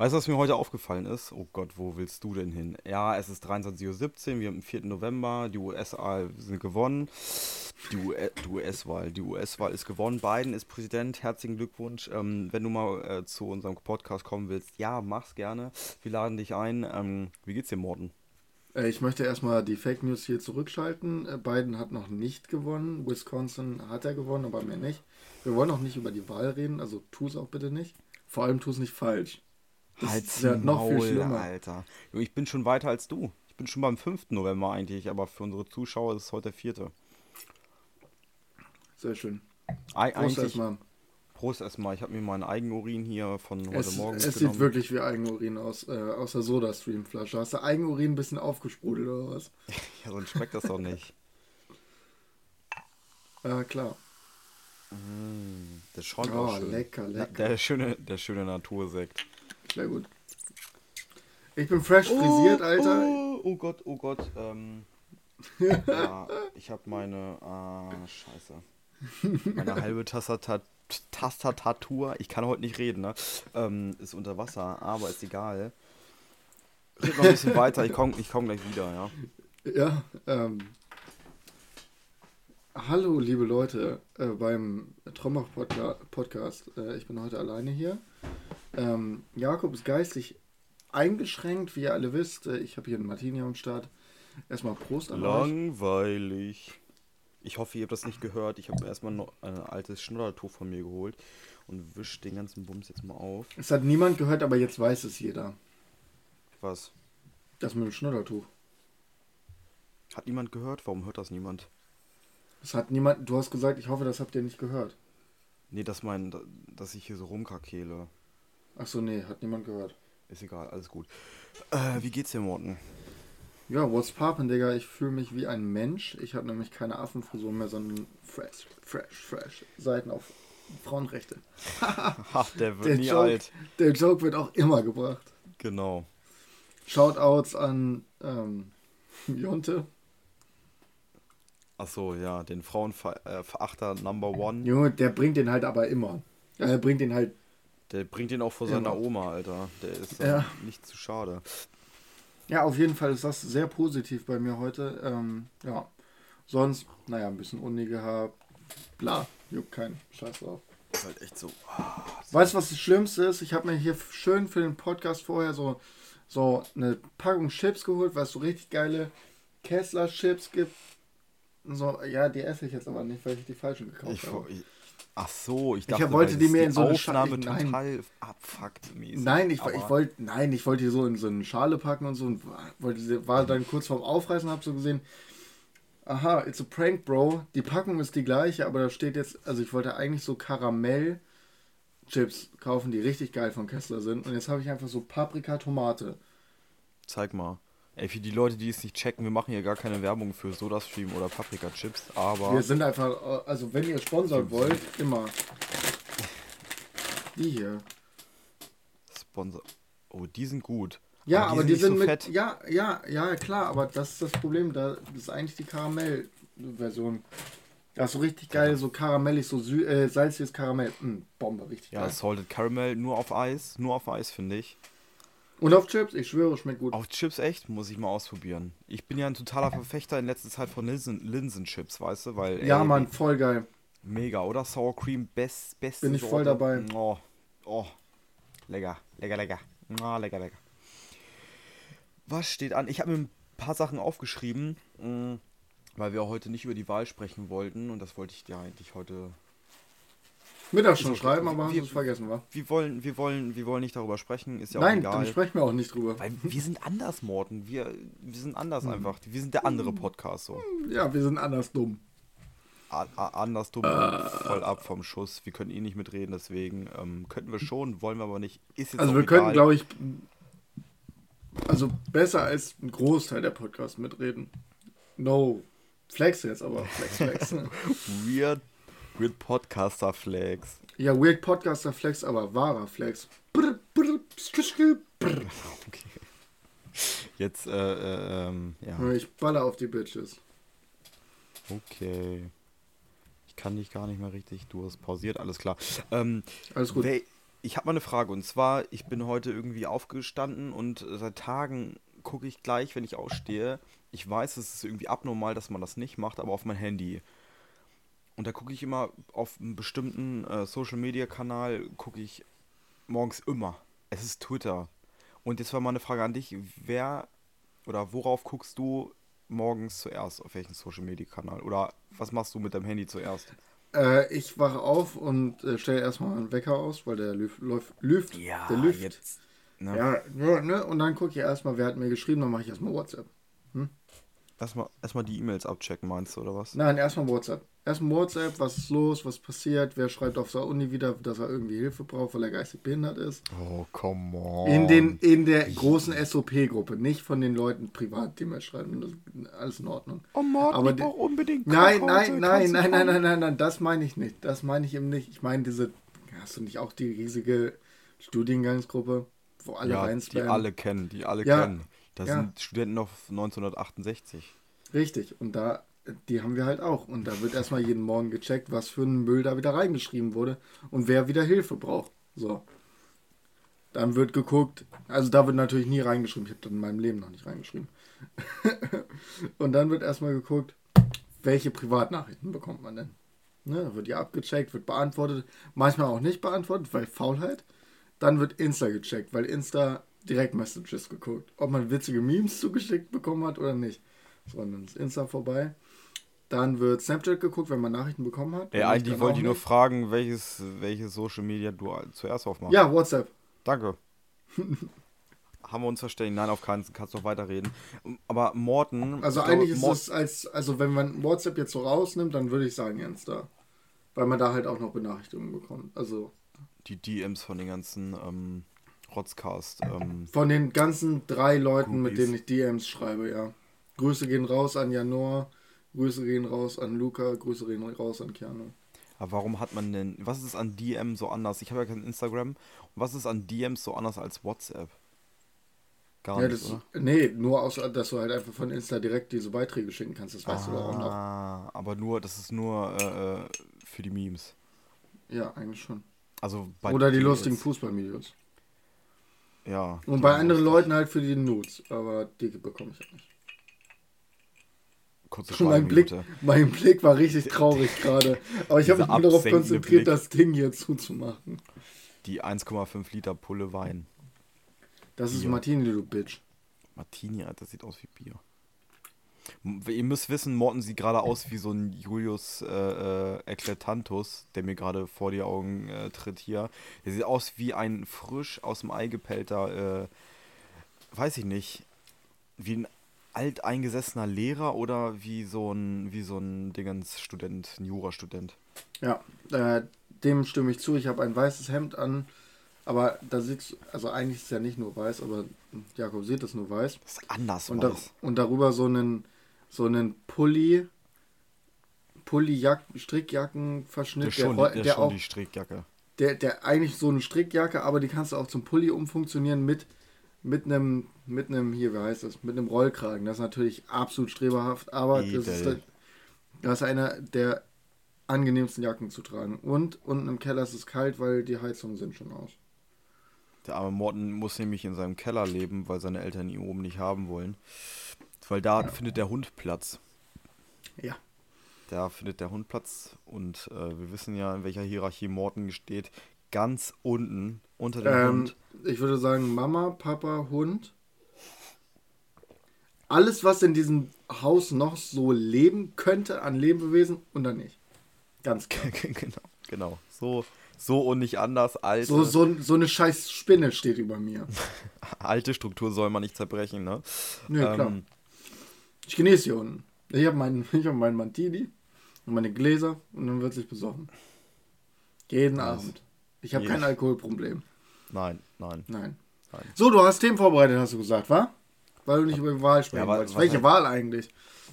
Weißt du, was mir heute aufgefallen ist? Oh Gott, wo willst du denn hin? Ja, es ist 23.17 Uhr, wir haben den 4. November, die USA sind gewonnen. Die US-Wahl, die US-Wahl ist gewonnen. Biden ist Präsident, herzlichen Glückwunsch. Ähm, wenn du mal äh, zu unserem Podcast kommen willst, ja, mach's gerne. Wir laden dich ein. Ähm, wie geht's dir, Morten? Äh, ich möchte erstmal die Fake News hier zurückschalten. Äh, Biden hat noch nicht gewonnen. Wisconsin hat er gewonnen, aber mehr nicht. Wir wollen auch nicht über die Wahl reden, also tu es auch bitte nicht. Vor allem tu es nicht falsch. Das halt ist ja noch viel schlimmer. Alter. Ich bin schon weiter als du. Ich bin schon beim 5. November eigentlich, aber für unsere Zuschauer ist es heute der 4. Sehr schön. Prost eigentlich, erstmal. Prost erstmal. Ich habe mir meinen Eigenurin hier von heute es, Morgen Es genommen. sieht wirklich wie Eigenurin aus, äh, aus der Soda-Stream-Flasche. Hast du Eigenurin ein bisschen aufgesprudelt oder was? ja, sonst schmeckt das doch nicht. Ja, klar. Mm, der schäumt oh, schön. lecker, lecker. Der schöne, der schöne Natursekt. Sehr gut. Ich bin fresh oh, frisiert, Alter. Oh, oh Gott, oh Gott. Ähm, ja, ich habe meine. Ah, scheiße. Meine halbe Tastatur. Tastatur, ich kann heute nicht reden, ne? Ähm, ist unter Wasser, aber ist egal. Red noch ein bisschen weiter, ich komme ich komm gleich wieder, ja. Ja, ähm, Hallo, liebe Leute, äh, beim Trommach Podcast. Äh, ich bin heute alleine hier. Ähm, Jakob ist geistig eingeschränkt, wie ihr alle wisst. Äh, ich habe hier einen Martini am Start. Erstmal Prost an Langweilig. Ich hoffe, ihr habt das nicht gehört. Ich habe erstmal noch ein altes Schnoddertuch von mir geholt und wischt den ganzen Bums jetzt mal auf. Es hat niemand gehört, aber jetzt weiß es jeder. Was? Das mit dem Schnoddertuch. Hat niemand gehört? Warum hört das niemand? Das hat niemand. Du hast gesagt, ich hoffe, das habt ihr nicht gehört. Nee, das mein, dass ich hier so rumkrakele. Ach so, nee, hat niemand gehört. Ist egal, alles gut. Äh, wie geht's dir, Morten? Ja, what's poppin', Digga? Ich fühle mich wie ein Mensch. Ich habe nämlich keine Affenfrisur mehr, sondern fresh, fresh, fresh. Seiten auf Frauenrechte. Ach, der wird der nie Joke, alt. Der Joke wird auch immer gebracht. Genau. Shoutouts an ähm, Jonte. Ach so, ja, den Frauenverachter äh, Number One. Junge, der bringt den halt aber immer. Er bringt den halt. Der bringt den auch vor seiner immer. Oma, Alter. Der ist ja. nicht zu schade. Ja, auf jeden Fall ist das sehr positiv bei mir heute. Ähm, ja. Sonst, naja, ein bisschen Uni gehabt. Bla, juckt keinen. Scheiß drauf. Ist halt echt so. Oh, weißt du, was das Schlimmste ist? Ich habe mir hier schön für den Podcast vorher so, so eine Packung Chips geholt, weil es so richtig geile Kessler-Chips gibt so, ja, die esse ich jetzt aber nicht, weil ich die falschen gekauft ich, habe. Ich, ach so, ich dachte, ich wollte die mir in so eine Aufnahme Schale, total abfuckt mäßig. Nein, ich, ich wollte, nein, ich wollte die so in so eine Schale packen und so und wollte, war dann kurz vorm Aufreißen, habe so gesehen, aha, it's a prank, Bro. Die Packung ist die gleiche, aber da steht jetzt, also ich wollte eigentlich so Karamell Chips kaufen, die richtig geil von Kessler sind und jetzt habe ich einfach so Paprika Tomate. Zeig mal. Ey, für die Leute, die es nicht checken, wir machen hier gar keine Werbung für SodaStream oder Paprika Chips, aber. Wir sind einfach, also wenn ihr sponsern wollt, immer. Die hier. Sponsor. Oh, die sind gut. Ja, aber die, aber die sind, so mit. Fett. Ja, ja, ja, klar, aber das ist das Problem. Da, das ist eigentlich die Karamell-Version. Da ist so richtig geil, so karamellig, so äh, salziges Karamell. Mm, Bombe, richtig ja, geil. Ja, Salted Caramel nur auf Eis. Nur auf Eis, finde ich. Und auf Chips, ich schwöre, schmeckt gut. Auf Chips echt? Muss ich mal ausprobieren. Ich bin ja ein totaler Verfechter in letzter Zeit von Linsen, Linsenchips, weißt du? Weil, ja, ey, Mann, voll geil. Mega, oder? Sour Cream, best, beste Bin ich Sorte. voll dabei. Oh, oh. Lecker, lecker, lecker. Oh, lecker, lecker. Was steht an? Ich habe mir ein paar Sachen aufgeschrieben, mm, weil wir heute nicht über die Wahl sprechen wollten. Und das wollte ich dir eigentlich heute Mittag schon schreiben, aber wir, haben es vergessen, wa? Wir wollen, wir, wollen, wir wollen nicht darüber sprechen, ist ja Nein, auch egal. Nein, dann sprechen wir auch nicht drüber. Weil wir sind anders, Morten. Wir, wir sind anders hm. einfach. Wir sind der andere Podcast so. Ja, wir sind anders dumm. A, anders dumm, äh. voll ab vom Schuss. Wir können eh nicht mitreden, deswegen ähm, könnten wir schon, wollen wir aber nicht. also wir egal. können, glaube ich, also besser als ein Großteil der Podcasts mitreden. No. Flex jetzt aber. Flex, flex. Weird Weird Podcaster Flex. Ja, Weird Podcaster Flex, aber wahrer Flex. Okay. Jetzt, äh, äh, ähm, ja. Ich baller auf die Bitches. Okay. Ich kann dich gar nicht mehr richtig. Du hast pausiert, alles klar. Ähm, alles gut. Ich habe mal eine Frage und zwar, ich bin heute irgendwie aufgestanden und seit Tagen gucke ich gleich, wenn ich ausstehe. Ich weiß, es ist irgendwie abnormal, dass man das nicht macht, aber auf mein Handy. Und da gucke ich immer auf einen bestimmten äh, Social Media Kanal, gucke ich morgens immer. Es ist Twitter. Und jetzt war mal eine Frage an dich, wer oder worauf guckst du morgens zuerst? Auf welchen Social Media Kanal? Oder was machst du mit deinem Handy zuerst? Äh, ich wache auf und äh, stelle erstmal einen Wecker aus, weil der lüft, läuft, lüft der lüft. jetzt. Ne? Ja, ja, ne? Und dann gucke ich erstmal, wer hat mir geschrieben, dann mache ich erstmal WhatsApp. Erstmal, erstmal die E-Mails abchecken, meinst du, oder was? Nein, erstmal WhatsApp. Erstmal WhatsApp, was ist los, was passiert, wer schreibt auf der Uni wieder, dass er irgendwie Hilfe braucht, weil er geistig behindert ist. Oh, come on. In, den, in der großen SOP-Gruppe, nicht von den Leuten privat, die mir schreiben. Das ist alles in Ordnung. Oh, Morten, Aber ich die- brauch unbedingt Nein, nein, nein, nein, nein, nein, nein, nein, das meine ich nicht. Das meine ich eben nicht. Ich meine diese, hast du nicht auch die riesige Studiengangsgruppe, wo alle Ja, die reinspammen? alle kennen, die alle Ja, kennen. Das ja. sind Studenten noch 1968. Richtig, und da, die haben wir halt auch. Und da wird erstmal jeden Morgen gecheckt, was für ein Müll da wieder reingeschrieben wurde und wer wieder Hilfe braucht. So. Dann wird geguckt, also da wird natürlich nie reingeschrieben, ich habe das in meinem Leben noch nicht reingeschrieben. und dann wird erstmal geguckt, welche Privatnachrichten bekommt man denn? Ne, wird die abgecheckt, wird beantwortet, manchmal auch nicht beantwortet, weil Faulheit. Dann wird Insta gecheckt, weil Insta Direktmessages geguckt, ob man witzige Memes zugeschickt bekommen hat oder nicht. So, dann ist Insta vorbei. Dann wird Snapchat geguckt, wenn man Nachrichten bekommen hat. Nicht, eigentlich wollte ich nur fragen, welches, welches Social Media du zuerst aufmachst. Ja, WhatsApp. Danke. Haben wir uns verständigt? Nein, auf keinen. Kannst noch weiterreden. Aber Morten. Also glaube, eigentlich ist es als, also wenn man WhatsApp jetzt so rausnimmt, dann würde ich sagen Insta. Weil man da halt auch noch Benachrichtigungen bekommt. Also Die DMs von den ganzen ähm, Rotzcast. Ähm, von den ganzen drei Leuten, mit Groupies. denen ich DMs schreibe, ja. Grüße gehen raus an Janor, Grüße gehen raus an Luca, Grüße gehen raus an Keanu. aber warum hat man denn. Was ist an DM so anders? Ich habe ja kein Instagram. Und was ist an DMs so anders als WhatsApp? Gar Ja, nicht, das, oder? nee, nur aus, dass du halt einfach von Insta direkt diese Beiträge schicken kannst, das weißt du doch auch noch. Ah, aber nur, das ist nur äh, äh, für die Memes. Ja, eigentlich schon. Also Oder die lustigen Fußballvideos. Ja. Und bei anderen. Leuten halt für die Nudes, aber die bekomme ich halt nicht. Kurze Mein Blick, mein Blick war richtig traurig gerade. Aber ich habe mich nur darauf konzentriert, Blick. das Ding hier zuzumachen. Die 1,5 Liter Pulle Wein. Das ist Bier. Martini, du Bitch. Martini, Alter, sieht aus wie Bier. Ihr müsst wissen, Morten sieht gerade aus wie so ein Julius äh, äh, Eklatantus, der mir gerade vor die Augen äh, tritt hier. Der sieht aus wie ein frisch aus dem Ei gepellter, äh, weiß ich nicht, wie ein alteingesessener Lehrer oder wie so ein, wie so ein Dingens-Student, ein Jurastudent. Ja, äh, dem stimme ich zu. Ich habe ein weißes Hemd an. Aber da sieht also eigentlich ist es ja nicht nur weiß, aber Jakob sieht es nur weiß. Das ist anders Und, da, und darüber so einen, so einen Pulli, Pulli-Jack, Strickjackenverschnitt, Der der, schon, der, die, der der schon auch die Strickjacke. der, der eigentlich so eine Strickjacke, aber die kannst du auch zum Pulli umfunktionieren mit mit einem mit einem hier, wie heißt das, mit einem Rollkragen. Das ist natürlich absolut streberhaft, aber das ist, Edel. das ist einer der angenehmsten Jacken zu tragen. Und unten im Keller ist es kalt, weil die Heizungen sind schon aus. Der arme Morten muss nämlich in seinem Keller leben, weil seine Eltern ihn oben nicht haben wollen. Weil da findet der Hund Platz. Ja. Da findet der Hund Platz und äh, wir wissen ja, in welcher Hierarchie Morten steht. Ganz unten, unter dem Ähm, Hund. ich würde sagen Mama, Papa, Hund. Alles, was in diesem Haus noch so leben könnte an Lebewesen und dann nicht. Ganz klar. genau, genau. So, so und nicht anders. Alte, So, so, so eine scheiß Spinne steht über mir. alte Struktur soll man nicht zerbrechen, ne? Nö, klar. Ähm, Ich genieße hier unten. Ich habe meinen ich hab meinen Mantini und meine Gläser und dann wird sich besoffen. Jeden Nice. Abend. Ich habe kein Alkoholproblem. nein, nein. Nein. Nein. So, du hast Themen vorbereitet, hast du gesagt, wa? Weil du nicht über die Wahl sprechen wa- wolltest. was Welche Wahl eigentlich?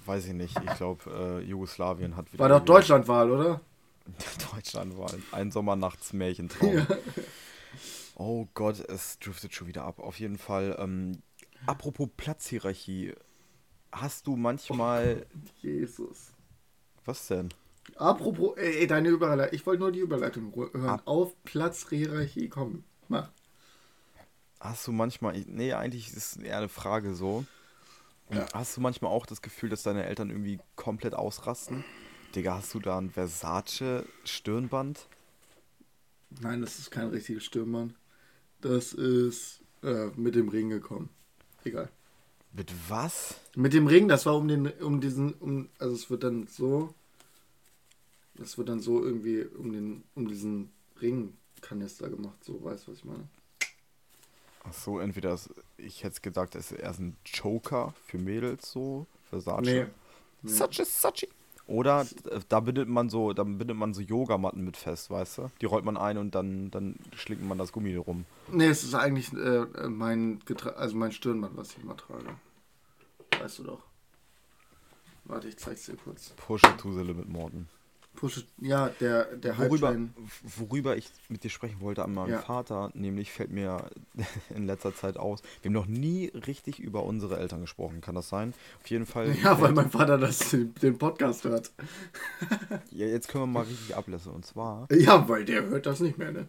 Weiß ich nicht. Ich glaube, äh, Jugoslawien hat wieder. War doch irgendwie- Deutschlandwahl, oder? Deutschland war ein Sommernachtsmärchentraum. Oh Gott, es driftet schon wieder ab. Auf jeden Fall. Ähm, apropos Platzhierarchie. Hast du manchmal. Jesus. Was denn? Apropos, ey, deine Überleitung. Ich wollte nur die Überleitung hören. Ab Auf Platz Hierarchie, komm, mach. Hast du manchmal, nee, eigentlich ist es eher eine Frage so. Ja. Hast du manchmal auch das Gefühl, dass deine Eltern irgendwie komplett ausrasten? Digga, hast du da ein Versace-Stirnband? Nein, das ist kein richtiges Stirnband. Das ist äh, mit dem Ring gekommen. Egal. Mit was? Mit dem Ring, das war um den, um diesen, um, also es wird dann so, das wird dann so irgendwie um den, um diesen Ringkanister gemacht, so weißt du, was ich meine. Ach so, entweder, ich hätte gedacht, es ist erst ein Joker für Mädels so, Versace. Nee. nee. Such a Sachi. Oder da bindet man so, da bindet man so Yogamatten mit fest, weißt du? Die rollt man ein und dann, dann schlingt man das Gummi rum. Nee, es ist eigentlich äh, mein Getra also mein Stirnband, was ich immer trage. Weißt du doch. Warte, ich zeig's dir kurz. Push to the limit, Morten. Push, ja, der, der worüber, worüber ich mit dir sprechen wollte an meinem ja. Vater, nämlich fällt mir in letzter Zeit aus, wir haben noch nie richtig über unsere Eltern gesprochen, kann das sein? Auf jeden Fall. Ja, weil mein Vater das den Podcast hört. ja, jetzt können wir mal richtig ablassen. Und zwar. Ja, weil der hört das nicht mehr, ne?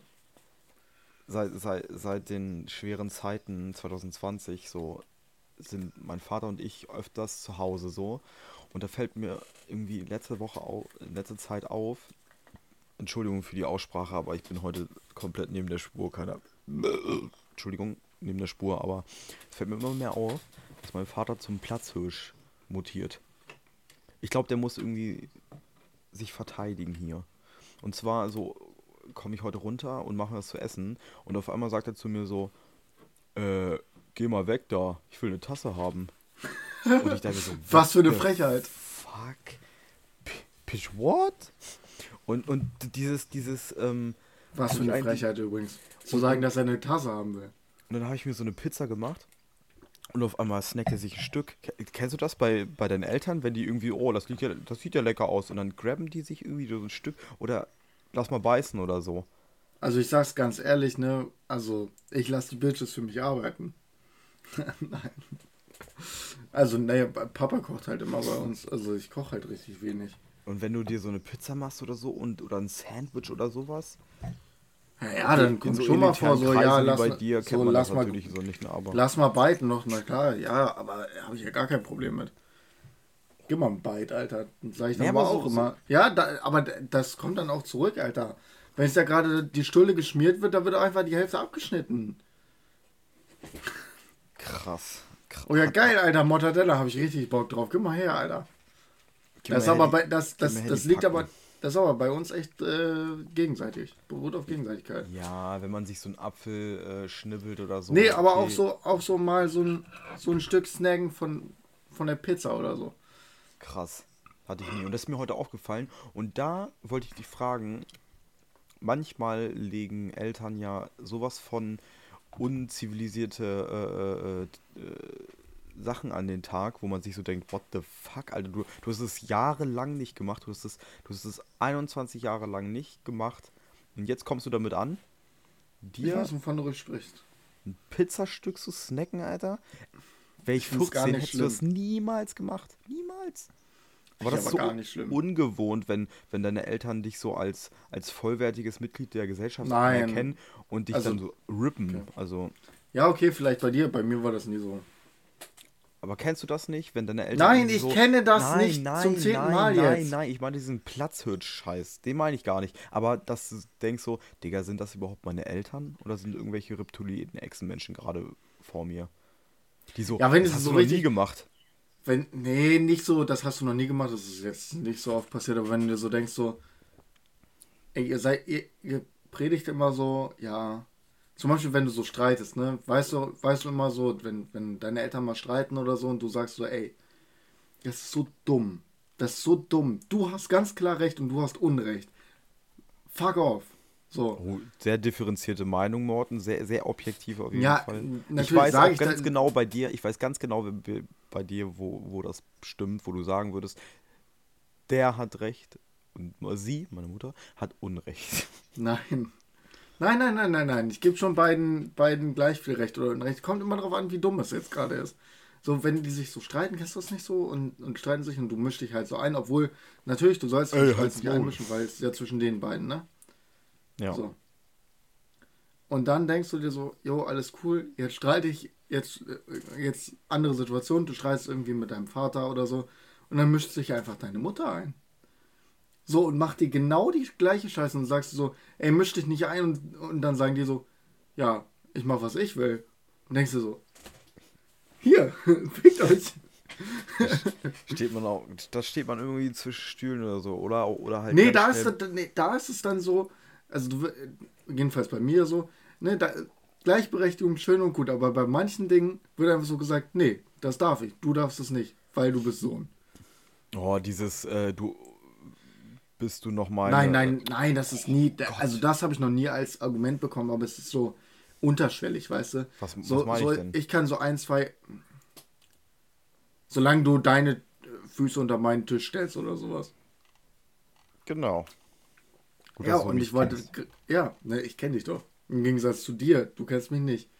Seit, seit, seit den schweren Zeiten 2020 so sind mein Vater und ich öfters zu Hause so. Und da fällt mir irgendwie letzte Woche auf, letzte Zeit auf, Entschuldigung für die Aussprache, aber ich bin heute komplett neben der Spur, keiner. Entschuldigung, neben der Spur, aber es fällt mir immer mehr auf, dass mein Vater zum Platzhirsch mutiert. Ich glaube, der muss irgendwie sich verteidigen hier. Und zwar so komme ich heute runter und mache was zu essen und auf einmal sagt er zu mir so, äh, geh mal weg da, ich will eine Tasse haben. Und ich dachte so, was für eine Frechheit. Fuck. Pitch what? Und, und dieses, dieses, ähm, Was für eine Frechheit übrigens. Zu sagen, dass er eine Tasse haben will. Und dann habe ich mir so eine Pizza gemacht. Und auf einmal snackt er sich ein Stück. Kennst du das bei, bei deinen Eltern, wenn die irgendwie, oh, das, ja, das sieht ja lecker aus. Und dann grabben die sich irgendwie so ein Stück oder lass mal beißen oder so. Also ich sag's ganz ehrlich, ne? Also ich lasse die Bitches für mich arbeiten. Nein. Also, naja, Papa kocht halt immer bei uns. Also ich koche halt richtig wenig. Und wenn du dir so eine Pizza machst oder so und oder ein Sandwich oder sowas? Ja, ja dann kommt so schon mal vor, so ja, lass bei dir so, lass mal, so nicht, ne, aber. Lass mal biten noch, na klar, ja, aber habe ich ja gar kein Problem mit. Gib mal ein Bite, Alter. Sag ich dann ja, aber auch so, immer. Ja, da, aber das kommt dann auch zurück, Alter. Wenn es ja gerade die Stulle geschmiert wird, dann wird einfach die Hälfte abgeschnitten. Krass. Oh ja, geil, Alter. Mortadella habe ich richtig Bock drauf. Gib mal her, Alter. das ist aber bei, das, das, das liegt aber, das ist aber bei uns echt äh, gegenseitig. Beruht auf Gegenseitigkeit. Ja, wenn man sich so einen Apfel äh, schnibbelt oder so. Nee, aber okay. auch so, auch so mal so ein, so ein Stück Snacken von, von der Pizza oder so. Krass. Hatte ich nie. Und das ist mir heute aufgefallen. Und da wollte ich dich fragen, manchmal legen Eltern ja sowas von unzivilisierte äh, äh, äh, Sachen an den Tag, wo man sich so denkt, what the fuck, Alter, du, du hast es jahrelang nicht gemacht, du hast es, du hast es 21 Jahre lang nicht gemacht und jetzt kommst du damit an, dir ich weiß, wovon du sprichst. ein Pizzastück zu snacken, Alter. Welch 15 hättest schlimm. du das niemals gemacht. Niemals. War das so ungewohnt, wenn, wenn deine Eltern dich so als, als vollwertiges Mitglied der Gesellschaft Nein. erkennen und dich also, dann so rippen? Okay. Also, ja, okay, vielleicht bei dir, bei mir war das nie so. Aber kennst du das nicht, wenn deine Eltern. Nein, ich so, kenne das nein, nicht nein, zum zehnten nein, Mal nein, jetzt. Nein, nein, ich meine diesen Platzhirsch-Scheiß. Den meine ich gar nicht. Aber dass du denkst so, Digga, sind das überhaupt meine Eltern? Oder sind irgendwelche reptilierten Echsenmenschen gerade vor mir? Die so, ja, wenn das hast so du richtig, nie gemacht. Wenn, nee, nicht so, das hast du noch nie gemacht, das ist jetzt nicht so oft passiert, aber wenn du so denkst, so, ey, ihr seid, ihr, ihr predigt immer so, ja, zum Beispiel, wenn du so streitest, ne, weißt du, weißt du immer so, wenn, wenn deine Eltern mal streiten oder so und du sagst so, ey, das ist so dumm, das ist so dumm, du hast ganz klar Recht und du hast Unrecht. Fuck off. So. Oh, sehr differenzierte Meinung, Morten, sehr, sehr objektiv auf jeden ja, Fall. Ich weiß auch ich ganz genau bei dir, ich weiß ganz genau bei dir, wo, wo das stimmt, wo du sagen würdest, der hat recht und sie, meine Mutter, hat Unrecht. Nein. Nein, nein, nein, nein, nein. Ich gebe schon beiden, beiden gleich viel Recht oder Unrecht. Kommt immer darauf an, wie dumm es jetzt gerade ist. So, wenn die sich so streiten, kennst du das nicht so? Und, und streiten sich und du mischst dich halt so ein, obwohl, natürlich, du sollst dich Ey, halt nicht einmischen, weil es ja zwischen den beiden, ne? Ja. So. Und dann denkst du dir so, jo, alles cool, jetzt streite ich, jetzt, äh, jetzt andere Situation, du streitest irgendwie mit deinem Vater oder so und dann mischt sich einfach deine Mutter ein. So, und macht dir genau die gleiche Scheiße und sagst du so, ey, misch dich nicht ein und, und dann sagen die so, ja, ich mach, was ich will. Und denkst du so, hier, fickt euch. Steht man auch, da steht man irgendwie zwischen Stühlen oder so, oder? Oder halt. Nee da, ist, nee, da ist es dann so, also du, jedenfalls bei mir so, ne, da, Gleichberechtigung schön und gut, aber bei manchen Dingen wird einfach so gesagt, nee, das darf ich, du darfst es nicht, weil du bist Sohn. Oh, dieses, äh, du bist du noch mal. Nein, nein, nein, das ist nie, da- also das habe ich noch nie als Argument bekommen, aber es ist so unterschwellig, weißt du. Was- was so, meine so, ich denn? kann so ein, zwei, solange du deine Füße unter meinen Tisch stellst oder sowas. Genau. Gut, ja, und ich wollte, ja, ne, ich kenne dich doch. Im Gegensatz zu dir, du kennst mich nicht.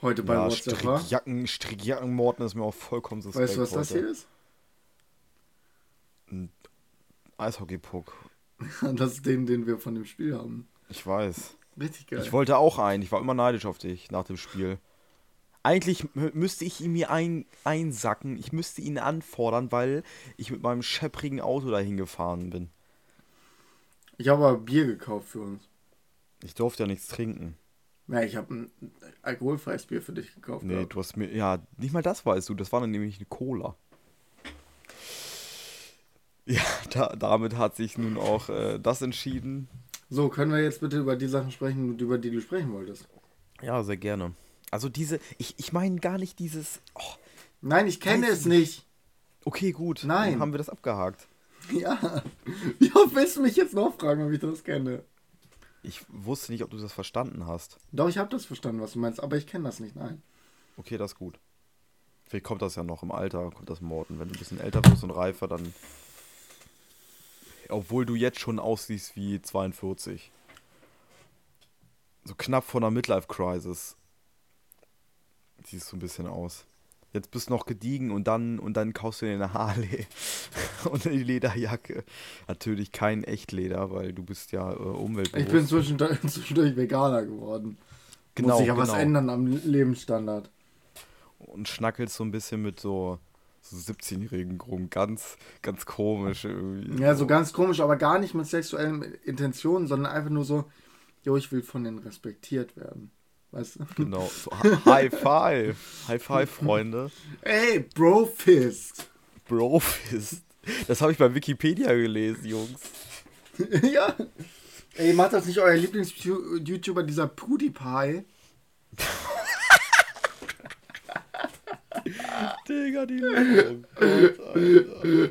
Heute bei Ja, WhatsApp. Strickjacken, Strickjackenmorden ist mir auch vollkommen suspekt Weißt du, was das heute. hier ist? Eishockeypuck. Das ist den, den wir von dem Spiel haben. Ich weiß. Richtig geil. Ich wollte auch einen. Ich war immer neidisch auf dich nach dem Spiel. Eigentlich mü- müsste ich ihn mir ein, einsacken. Ich müsste ihn anfordern, weil ich mit meinem schepprigen Auto dahin gefahren bin. Ich habe aber Bier gekauft für uns. Ich durfte ja nichts trinken. Ja, ich habe ein alkoholfreies Bier für dich gekauft. Nee, gehabt. du hast mir. Ja, nicht mal das weißt du. Das war dann nämlich eine Cola. Ja, da, damit hat sich nun auch äh, das entschieden. So, können wir jetzt bitte über die Sachen sprechen, über die du sprechen wolltest? Ja, sehr gerne. Also diese, ich, ich meine gar nicht dieses. Oh, Nein, ich kenne es nicht. okay, gut. Nein. Dann haben wir das abgehakt. Ja. Wie oft willst du mich jetzt noch fragen, ob ich das kenne? Ich wusste nicht, ob du das verstanden hast. Doch, ich habe das verstanden, was du meinst, aber ich kenne das nicht, nein. Okay, das ist gut. Vielleicht kommt das ja noch im Alter, kommt das Morden. Wenn du ein bisschen älter wirst und reifer, dann. Obwohl du jetzt schon aussiehst wie 42. So knapp vor einer Midlife-Crisis. Siehst du ein bisschen aus. Jetzt bist du noch gediegen und dann und dann kaufst du dir eine Harley und eine Lederjacke. Natürlich kein Echtleder, weil du bist ja äh, umweltbewusst. Ich bin zwischendurch, zwischendurch Veganer geworden. Genau, Muss sich ja was genau. ändern am Lebensstandard. und schnackelst so ein bisschen mit so, so 17-Jährigen rum. Ganz, ganz komisch irgendwie. Ja, so ganz komisch, aber gar nicht mit sexuellen Intentionen, sondern einfach nur so, jo, ich will von denen respektiert werden. Weißt du? Genau. So, Hi- High Five. High Five, Freunde. Ey, Bro Fist. Brofist. Das habe ich bei Wikipedia gelesen, Jungs. ja. Ey, macht das nicht euer Lieblings-YouTuber, dieser PewDiePie? Digga, die Lüge. Oh.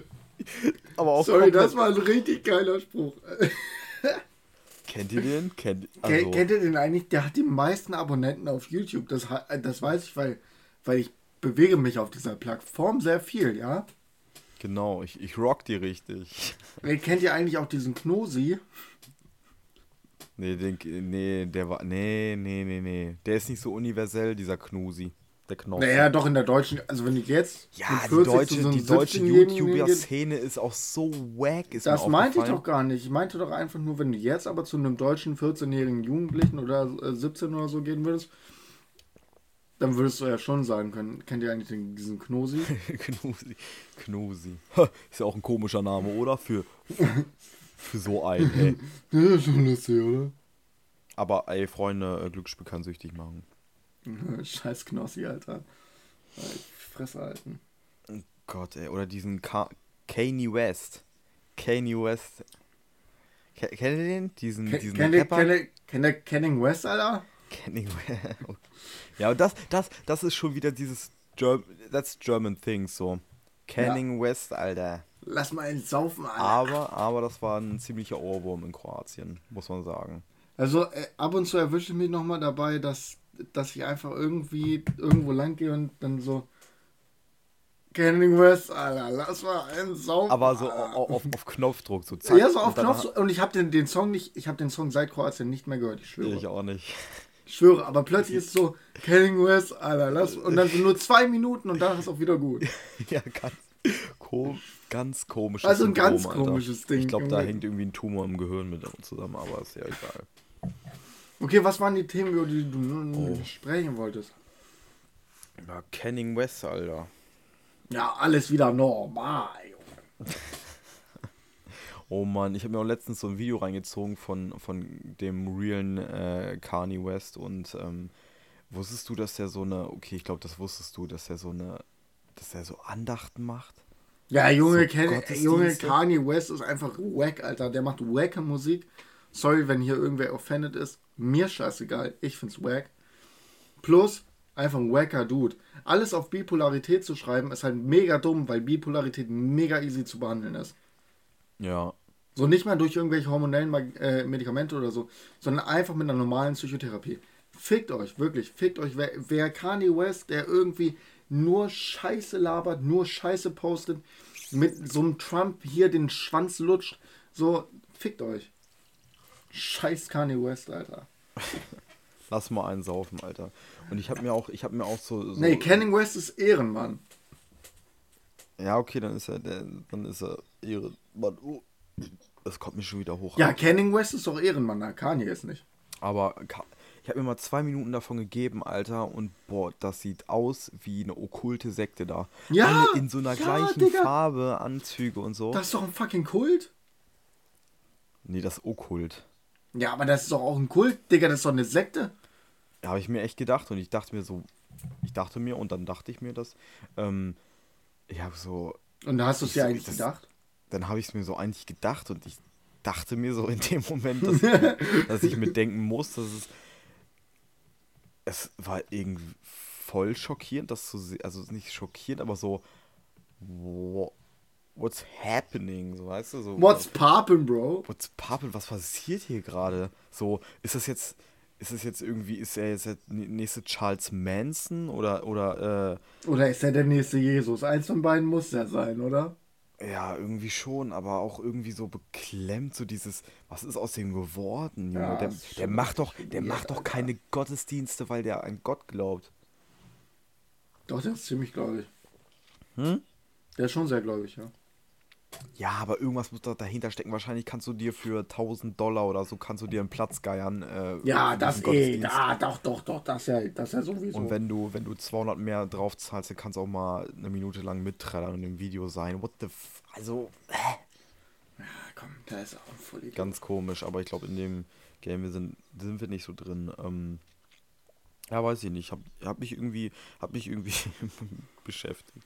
Aber auch Sorry, das war ein richtig geiler Spruch. Kennt ihr den? Kennt, Ke- also, Kennt ihr den eigentlich? Der hat die meisten Abonnenten auf YouTube. Das, das weiß ich, weil, weil ich bewege mich auf dieser Plattform sehr viel, ja? genau, ich, ich rock die richtig. Kennt ihr eigentlich auch diesen Knosi? Nee, den, nee, der war. Nee, nee, nee, nee. Der ist nicht so universell, dieser Knusi. Der Knossi. Naja, doch in der deutschen, also wenn ich jetzt Ja, die 40 deutsche, so die deutsche 17-Jährigen hingehe- YouTuber-Szene ist auch so wack. Ist Das meinte ich doch gar nicht. Ich meinte doch einfach nur, wenn du jetzt aber zu einem deutschen 14-jährigen Jugendlichen oder äh, 17 oder so gehen würdest, dann würdest du ja schon sagen können, kennt ihr eigentlich den, diesen Knosi? Knusi. Ha, Ist ja auch ein komischer Name, oder? Für, für so einen, ey. Das ist schon lustig, oder? Aber, ey, Freunde, äh, Glücksspiel kann süchtig machen. Scheiß Knossi, Alter. Fresse halten. Gott, ey. Oder diesen Ka Kanye West. Kanye West. Ke kennt ihr den? Diesen, Ke- diesen ihr- kennt ihr Kenning West, Alter? Kanye West. Ja, und das, das, das ist schon wieder dieses Germ that's German things, so. Canning West, Alter. Lass mal einen saufen, Alter. Aber, aber das war ein ziemlicher Ohrwurm in Kroatien, muss man sagen. Also äh, ab und zu erwische ich mich nochmal dabei, dass, dass ich einfach irgendwie irgendwo lang gehe und dann so Kenning West, Alter, lass mal einen saufen. Aber so Alter. au- auf, auf Knopfdruck, so zack. Ja, so und auf dann- Knopf. Und ich habe den, den Song nicht, ich habe den Song seit Kroatien nicht mehr gehört, ich schwöre. Ich auch nicht. Ich schwöre, aber plötzlich ist es so, Kanye West, Alter, lass, und dann sind nur zwei Minuten und danach ist auch wieder gut. ja, ganz, kom ganz komisches Also ein ganz Syndrom, Alter. komisches Ding. Ich glaube, da hängt irgendwie ein Tumor im Gehirn mit zusammen, aber ist ja egal. Okay, was waren die Themen, über die du nun Oh. sprechen wolltest? Ja, Canning West, Alter. Ja, alles wieder normal, Junge. Oh Mann, ich habe mir auch letztens so ein Video reingezogen von, von dem realen äh, Kanye West und ähm, wusstest du, dass der so eine, okay, ich glaube, das wusstest du, dass er so eine, dass er so Andachten macht? Ja, Junge, So Ken, Junge, Gottesdienste. Kanye West ist einfach wack, Alter. Der macht wacke Musik. Sorry, wenn hier irgendwer offended ist. Mir scheißegal. Ich find's wack. Plus, einfach ein wacker Dude. Alles auf Bipolarität zu schreiben, ist halt mega dumm, weil Bipolarität mega easy zu behandeln ist. Ja, So nicht mal durch irgendwelche hormonellen äh, Medikamente oder so, sondern einfach mit einer normalen Psychotherapie. Fickt euch, wirklich, fickt euch. Wer, wer Kanye West, der irgendwie nur Scheiße labert, nur Scheiße postet, mit so einem Trump hier den Schwanz lutscht, so, fickt euch. Scheiß Kanye West, Alter. lass mal einen saufen, Alter. Und ich habe mir auch, ich habe mir auch so, so Nee, Kanye West ist Ehrenmann. Ja, okay, dann ist er, der, dann ist er ihre, Mann, oh, das kommt mir schon wieder hoch. Ja, Kanye West ist doch Ehrenmann, na, Kanye ist nicht. Aber ich habe mir mal zwei Minuten davon gegeben, Alter, und boah, das sieht aus wie eine okkulte Sekte da. Ja, Alle in so einer ja, gleichen Digga. Farbe, Anzüge und so. Das ist doch ein fucking Kult. nee, das ist okkult. Ja, aber das ist doch auch ein Kult, Digga, das ist doch eine Sekte. Da habe ich mir echt gedacht und ich dachte mir so, ich dachte mir und dann dachte ich mir das, ähm, ich habe so, Und da hast du es Ich dir so- eigentlich das- gedacht? dann habe ich es mir so eigentlich gedacht und ich dachte mir so in dem Moment, dass, dass ich mir denken muss, dass es, es war irgendwie voll schockierend, das zu sehen, also nicht schockierend, aber so, wo, what's happening, so weißt du, so, What's poppin', Bro? what's poppin', was passiert hier gerade? So, ist das jetzt, ist das jetzt irgendwie, ist er jetzt der nächste Charles Manson oder, oder, Oder ist er der nächste Jesus? Eins von beiden muss er sein, oder? äh, ja, irgendwie schon, aber auch irgendwie so beklemmt, so dieses, was ist aus dem geworden, Junge? Ja, der, der macht doch, der macht doch Alter. keine Gottesdienste, weil der an Gott glaubt. Doch, der ist ziemlich gläubig. Hm? Der ist schon sehr gläubig, ja. Ja, aber irgendwas muss da dahinter stecken. Wahrscheinlich kannst du dir für 1000 Dollar oder so, kannst du dir einen Platz geiern. Äh, Ja, das eh. Ah, doch, doch, doch. Das ja, das ja sowieso. Und wenn du, wenn du 200 mehr drauf zahlst, dann kannst du auch mal eine Minute lang mitträllern und im Video sein. What the f... Also, Ah, komm, da ist auch ein Vollidiot. ganz komisch. Aber ich glaube, in dem Game wir sind, sind wir nicht so drin. Ähm, ja, weiß ich nicht. Hab, hab mich irgendwie, hab mich irgendwie beschäftigt.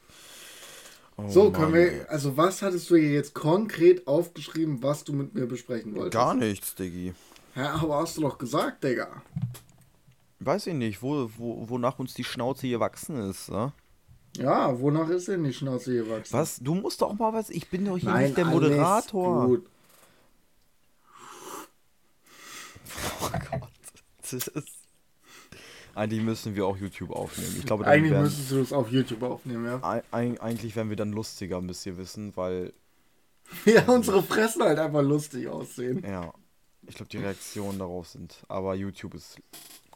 Oh So, können wir. Also, was hattest du hier jetzt konkret aufgeschrieben, was du mit mir besprechen wolltest? Gar nichts, Diggi. Ja, aber hast du doch gesagt, Digga. Weiß ich nicht, wo, wo, wonach uns die Schnauze gewachsen ist, ne? Ja, wonach ist denn die Schnauze gewachsen? Was? Du musst doch mal was. Ich bin doch hier Nein, nicht der alles Moderator. Gut. Oh Gott. Das ist... Eigentlich müssen wir auch YouTube aufnehmen. Ich glaube, Eigentlich wären, müsstest du das auf YouTube aufnehmen, ja. Ei- eig- eigentlich wären wir dann lustiger, müsst ihr wissen, weil, Ja, unsere Fressen halt einfach lustig aussehen. ja, ich glaube, die Reaktionen darauf sind. Aber YouTube ist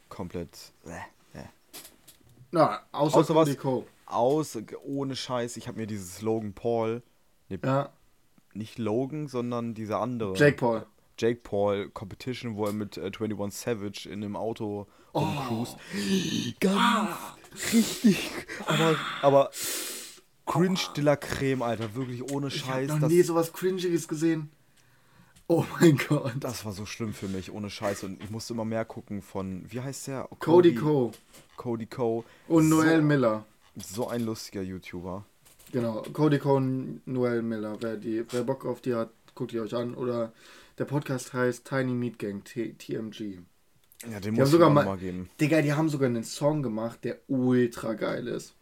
komplett. Äh, äh. Na, außer, Außer was? Aus, ohne Scheiß, ich habe mir dieses Logan Paul, ne, Ja, nicht Logan, sondern dieser andere. Jake Paul. Jake Paul Competition, wo er mit äh, 21 Savage in einem Auto Oh. rumcruist. Ganz richtig. Aber, aber cringe de la Creme, Alter. Wirklich ohne Ich habe Scheiß. noch nie sowas Cringiges gesehen. Oh mein Gott. das war so schlimm für mich, ohne Scheiß. Und ich musste immer mehr gucken von, wie heißt der? Cody Ko Cody Co. und so, Noel Miller. So ein lustiger YouTuber. Genau, Cody Ko und Noel Miller. Wer, die, wer Bock auf die hat, guckt ihr euch an. Oder der Podcast heißt Tiny Meat Gang, T TMG. Ja, den Die muss ich sogar mal geben. Digga, die haben sogar einen Song gemacht, der ultra geil ist.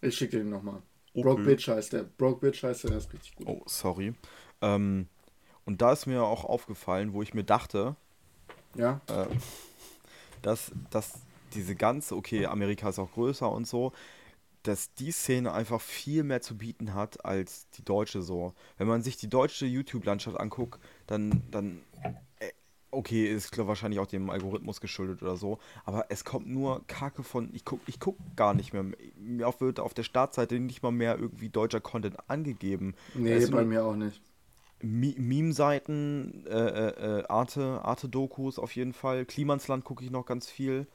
Ich schicke den nochmal. Okay. Broke Bitch heißt der. Broke Bitch heißt der, der ist richtig gut. Oh, sorry. Ähm, und da ist mir auch aufgefallen, wo ich mir dachte, Ja? äh, dass, dass diese ganze, okay, Amerika ist auch größer und so, dass die Szene einfach viel mehr zu bieten hat als die deutsche so. Wenn man sich die deutsche YouTube-Landschaft anguckt, dann, dann äh, okay, ist glaub, wahrscheinlich auch dem Algorithmus geschuldet oder so, aber es kommt nur Kacke von, ich guck, ich guck gar nicht mehr, mir wird auf der Startseite nicht mal mehr irgendwie deutscher Content angegeben. Nee, ist bei mir auch nicht. Meme-Seiten, äh, äh, äh, Arte, Arte-Dokus auf jeden Fall, Klimansland gucke ich noch ganz viel.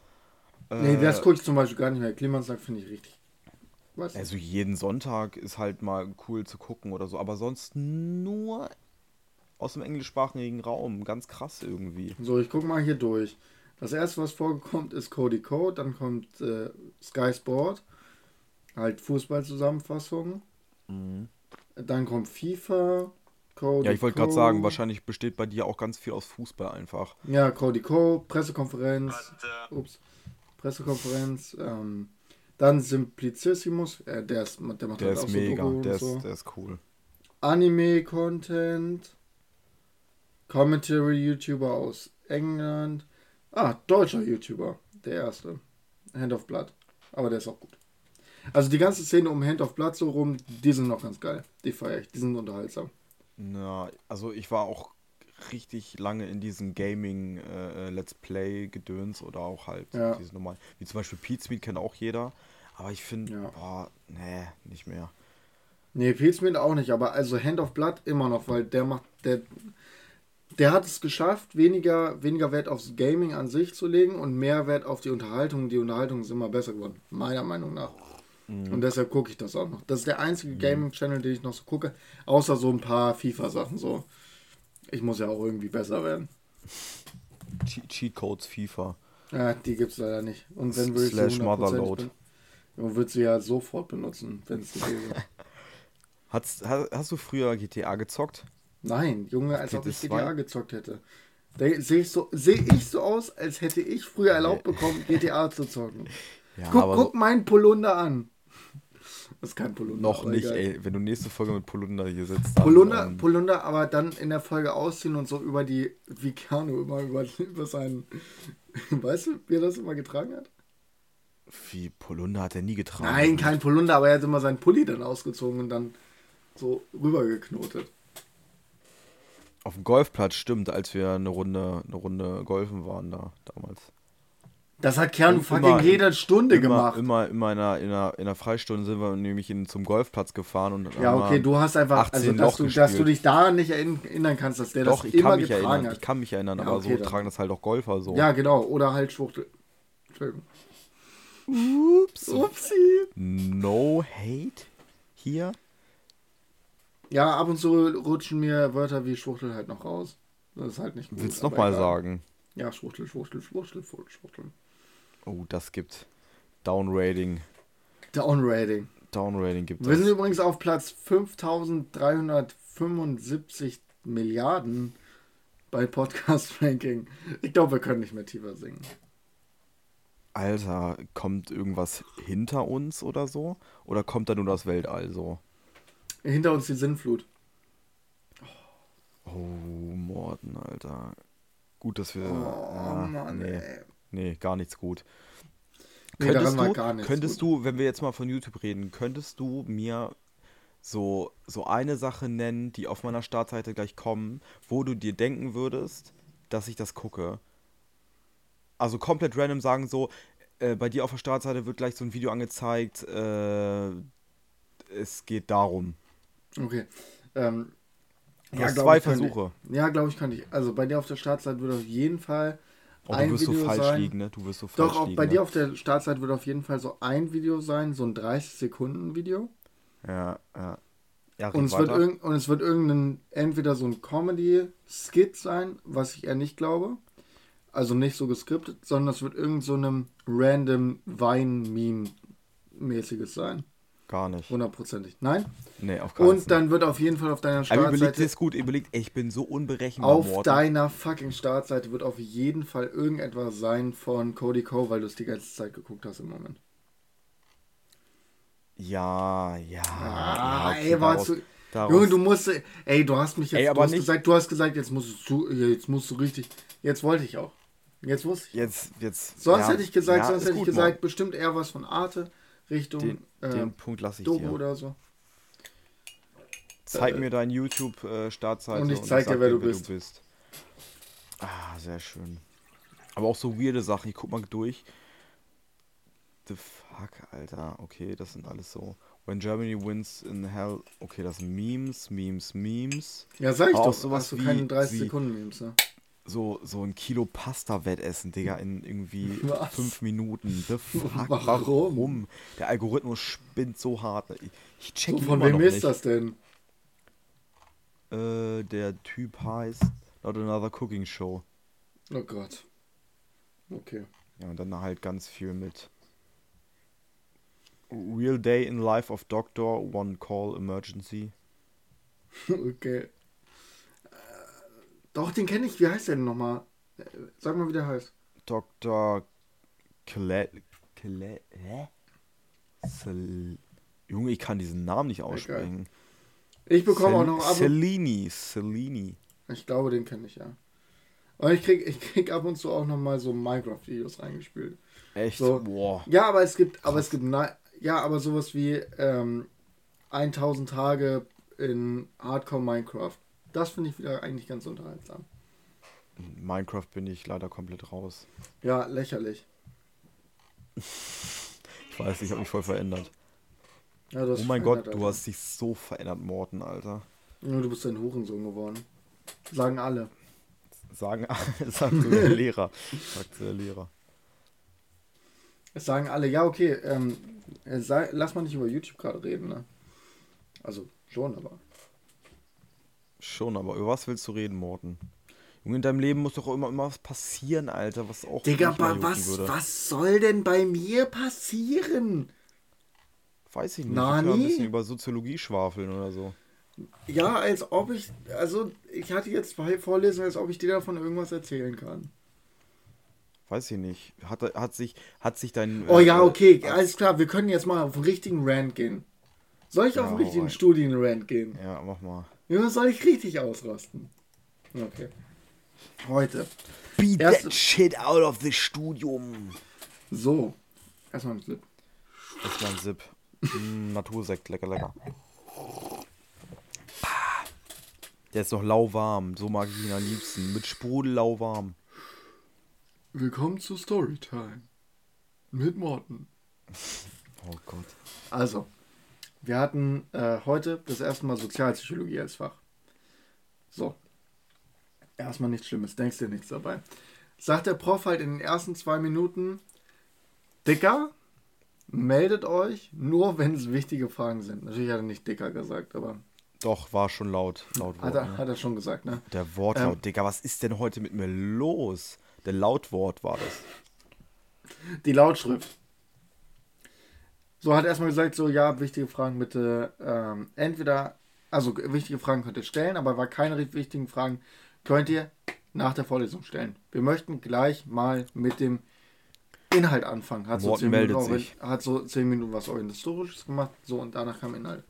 Nee, das Äh, gucke ich zum Beispiel gar nicht mehr. Klimansland finde ich richtig. Was? Also jeden Sonntag ist halt mal cool zu gucken oder so, aber sonst nur aus dem englischsprachigen Raum, ganz krass irgendwie. So, ich gucke mal hier durch. Das erste, was vorkommt, ist Cody Code, dann kommt äh, Sky Sport, halt Fußballzusammenfassung. Dann kommt FIFA, Cody Ja, ich wollte gerade sagen, wahrscheinlich besteht bei dir auch ganz viel aus Fußball einfach. Ja, Cody Co, Pressekonferenz. Ups. Pressekonferenz. Ähm, dann Simplicissimus, äh, der, ist, der macht Der halt ist auch so mega, und der ist, so. der ist cool. Anime-Content. Commentary-YouTuber aus England. Ah, deutscher YouTuber. Der erste. Hand of Blood. Aber der ist auch gut. Also die ganze Szene um Hand of Blood so rum, die sind noch ganz geil. Die feiere ich. Die sind unterhaltsam. Na, also ich war auch richtig lange in diesem Gaming äh, äh, Let's Play Gedöns oder auch halt Ja. diese normalen, wie zum Beispiel Pete Speed kennt auch jeder, aber ich finde, Ja. boah, nee, nicht mehr. Nee, Pizmeat auch nicht, aber also Hand of Blood immer noch, weil der macht, der, der hat es geschafft, weniger, weniger Wert aufs Gaming an sich zu legen und mehr Wert auf die Unterhaltung. Die Unterhaltung ist immer besser geworden, meiner Meinung nach. Und deshalb gucke ich das auch noch. Das ist der einzige Gaming-Channel, den ich noch so gucke, außer so ein paar FIFA-Sachen so. Ich muss ja auch irgendwie besser werden. Che Cheat Codes FIFA. Ja, die gibt es leider nicht. Und wenn will ich Slash sie 100% Motherload. Man wird sie ja sofort benutzen, wenn es wäre. Hast, hast, du früher GTA gezockt? Nein, Junge, als ob ich PS2? GTA gezockt hätte. Sehe ich, so, seh ich so aus, als hätte ich früher erlaubt bekommen, GTA zu zocken. Ja, Guck, guck meinen Polunder an. Das ist kein Polunder. noch nicht, egal. ey. Wenn du nächste Folge mit Polunder hier sitzt, dann, Polunder, ähm, Polunder, aber dann in der Folge ausziehen und so über die, wie Keanu immer über, über seinen, weißt du, wie er das immer getragen hat? wie Polunder hat er nie getragen. Nein, kein Polunder, aber er hat immer seinen Pulli dann ausgezogen und dann so rübergeknotet. Auf dem Golfplatz stimmt, als wir eine Runde, eine Runde golfen waren da damals. Das hat Immer- fucking jede Stunde immer, gemacht. Immer, immer in, einer, in, einer, in einer Freistunde sind wir nämlich in, zum Golfplatz gefahren und Ja, okay, du hast einfach, 18 also dass Loch du, dass du dich daran nicht erinnern kannst, dass der Doch, das ich immer kann mich getragen erinnern. hat. Ich kann mich erinnern, Ja, aber okay, so dann. tragen das halt auch Golfer so. Ja, genau. Oder halt Schwuchtel. Entschuldigung. Ups. Upsi. No hate hier. Ja, ab und zu rutschen mir Wörter wie Schwuchtel halt noch raus. Das ist halt nicht gut. Willst du nochmal sagen? Ja, Schwuchtel, Schwuchtel, Schwuchtel, Schwuchtel. Oh, das gibt Downrating. Downrating. Downrating gibt Wir sind es. übrigens auf Platz 5375 Milliarden bei Podcast Ranking. Ich glaube, wir können nicht mehr tiefer singen. Alter, kommt irgendwas hinter uns oder so? Oder kommt da nur das Weltall so? Hinter uns die Sinnflut. Oh, Morten, Alter. Gut, dass wir. Oh, ja, Mann, nee, ey. Nee, gar nichts gut. Nee, Könntest, du, gar nichts könntest gut. du, wenn wir jetzt mal von YouTube reden, könntest du mir so, so eine Sache nennen, die auf meiner Startseite gleich kommen, wo du dir denken würdest, dass ich das gucke? Also komplett random sagen so, äh, bei dir auf der Startseite wird gleich so ein Video angezeigt, äh, es geht darum. Okay. Ähm, glaub zwei Versuche. Ich. Ja, glaube ich, kann ich. Also bei dir auf der Startseite wird auf jeden Fall Oh, du wirst so Video falsch sein. liegen, ne? Du wirst so falsch Doch, auch liegen. bei ne? dir auf der Startseite wird auf jeden Fall so ein Video sein, so ein 30-Sekunden-Video. Ja, ja. Ja, Und es, wird irgend, und es wird irgendein, entweder so ein Comedy-Skit sein, was ich eher nicht glaube. Also nicht so geskriptet, sondern es wird irgend so einem random Wein-Meme-mäßiges sein. Gar nicht. Hundertprozentig. Nein? Nee, auf keinen Und dann wird auf jeden Fall auf deiner Aber überlegt Startseite ist gut, überlegt, ich bin so unberechenbar. Auf Morten. deiner fucking Startseite wird auf jeden Fall irgendetwas sein von Cody Co, weil du es die ganze Zeit geguckt hast im Moment. Ja, ja. Ah, ja, okay, ey, war daraus- zu. daraus- Junge, du musst. Ey, du hast mich jetzt. Ey, aber du, hast nicht- gesagt, du hast gesagt, jetzt musst du. Jetzt musst du richtig. Jetzt wollte ich auch. Jetzt wusste ich. Jetzt, jetzt. Sonst ja, hätte ich gesagt, ja, sonst hätte ich gesagt, bestimmt eher was von Arte Richtung Den, äh, den Punkt lasse ich Doku dir. oder so. Zeig äh, mir deine YouTube-Startseite und ich zeig dir, sag wer du bist. Ah, sehr schön. Aber auch so weirde Sachen. Ich guck mal durch. The fuck, Alter. Okay, das sind alles so. When Germany wins in hell. Okay, das sind Memes, Memes, Memes. Ja, sag ich Aber doch. sowas hast du wie- keine 30 wie- Sekunden Memes, ne? So, so ein Kilo Pasta wettessen, Digga, in irgendwie Was? fünf Minuten. The fuck, Warum? warum? Der Algorithmus spinnt so hart. Ich, ich check So, von wem ist nicht. das denn? Äh, der Typ heißt Not Another Cooking Show. Oh Gott. Okay. Ja, und dann halt ganz viel mit Real Day in Life of Doctor, One Call Emergency. okay. Doch, den kenne ich. Wie heißt der denn nochmal? Äh, Sag mal, wie der heißt. Dr. Kle... Kle... Hä? Cel Junge, ich kann diesen Namen nicht aussprechen. Ich bekomme auch noch ab. Cellini, Cellini. Ich glaube, den kenne ich ja. Und ich krieg, ich krieg ab und zu auch nochmal so Minecraft-Videos reingespielt. Echt? So. Boah. Ja, aber es gibt, aber es gibt, ja, aber sowas wie ähm, 1000 Tage in Hardcore Minecraft. Das finde ich wieder eigentlich ganz unterhaltsam. Minecraft bin ich leider komplett raus. Ja, lächerlich. Ich weiß, ich habe mich voll verändert. Ja, du Oh mein Gott, du Alter. hast dich so verändert, Morten, Alter. Ja, du bist ein Hurensohn geworden. Sagen alle. Sagen, sagt so der Lehrer. Sagt so der Lehrer. Es sagen alle, ja, okay, ähm, äh, sei, lass mal nicht über YouTube gerade reden, ne? Also, schon, aber. Schon, aber über was willst du reden, Morten? Junge, in deinem Leben muss doch immer, immer was passieren, Alter, was auch Digga, aber was, würde. was soll denn bei mir passieren? Weiß ich nicht. Na, ich ein bisschen über Soziologie schwafeln oder so. Ja, als ob ich, also ich hatte jetzt zwei Vorlesungen, als ob ich dir davon irgendwas erzählen kann. Weiß ich nicht. Hat, hat sich, hat sich dein. Oh äh, ja, okay, als- alles klar, wir können jetzt mal auf einen richtigen Rant gehen. Soll ich Ja, auf einen hau richtigen rein. Studienrant gehen? Ja, mach mal. Ja, soll ich richtig ausrasten? Okay. Heute. Beat Erste- that shit out of the Studium. So. Erstmal ein Slip. Das ist mein Sip. Mm, Natursekt, lecker, lecker. Der ist noch lauwarm. So mag ich ihn am liebsten. Mit Sprudel lauwarm. Willkommen zu Storytime. Mit Morten. Oh Gott. Also, wir hatten äh, heute das erste Mal Sozialpsychologie als Fach. So. Erstmal nichts Schlimmes, denkst dir nichts dabei. Sagt der Prof halt in den ersten zwei Minuten, Dicker, meldet euch, nur wenn es wichtige Fragen sind. Natürlich hat er nicht Dicker gesagt, aber Doch, war schon laut. laut hat er, hat er schon gesagt, ne? Der Wortlaut, Ähm. Digga, was ist denn heute mit mir los? Der Lautwort war das. Die Lautschrift. So hat er erstmal gesagt, so ja, wichtige Fragen bitte ähm, entweder, also wichtige Fragen könnt ihr stellen, aber bei keine wichtigen Fragen könnt ihr nach der Vorlesung stellen. Wir möchten gleich mal mit dem Inhalt anfangen. Hat so, zehn Minuten, sich. hat so zehn Minuten was Historisches gemacht, so und danach kam Inhalt.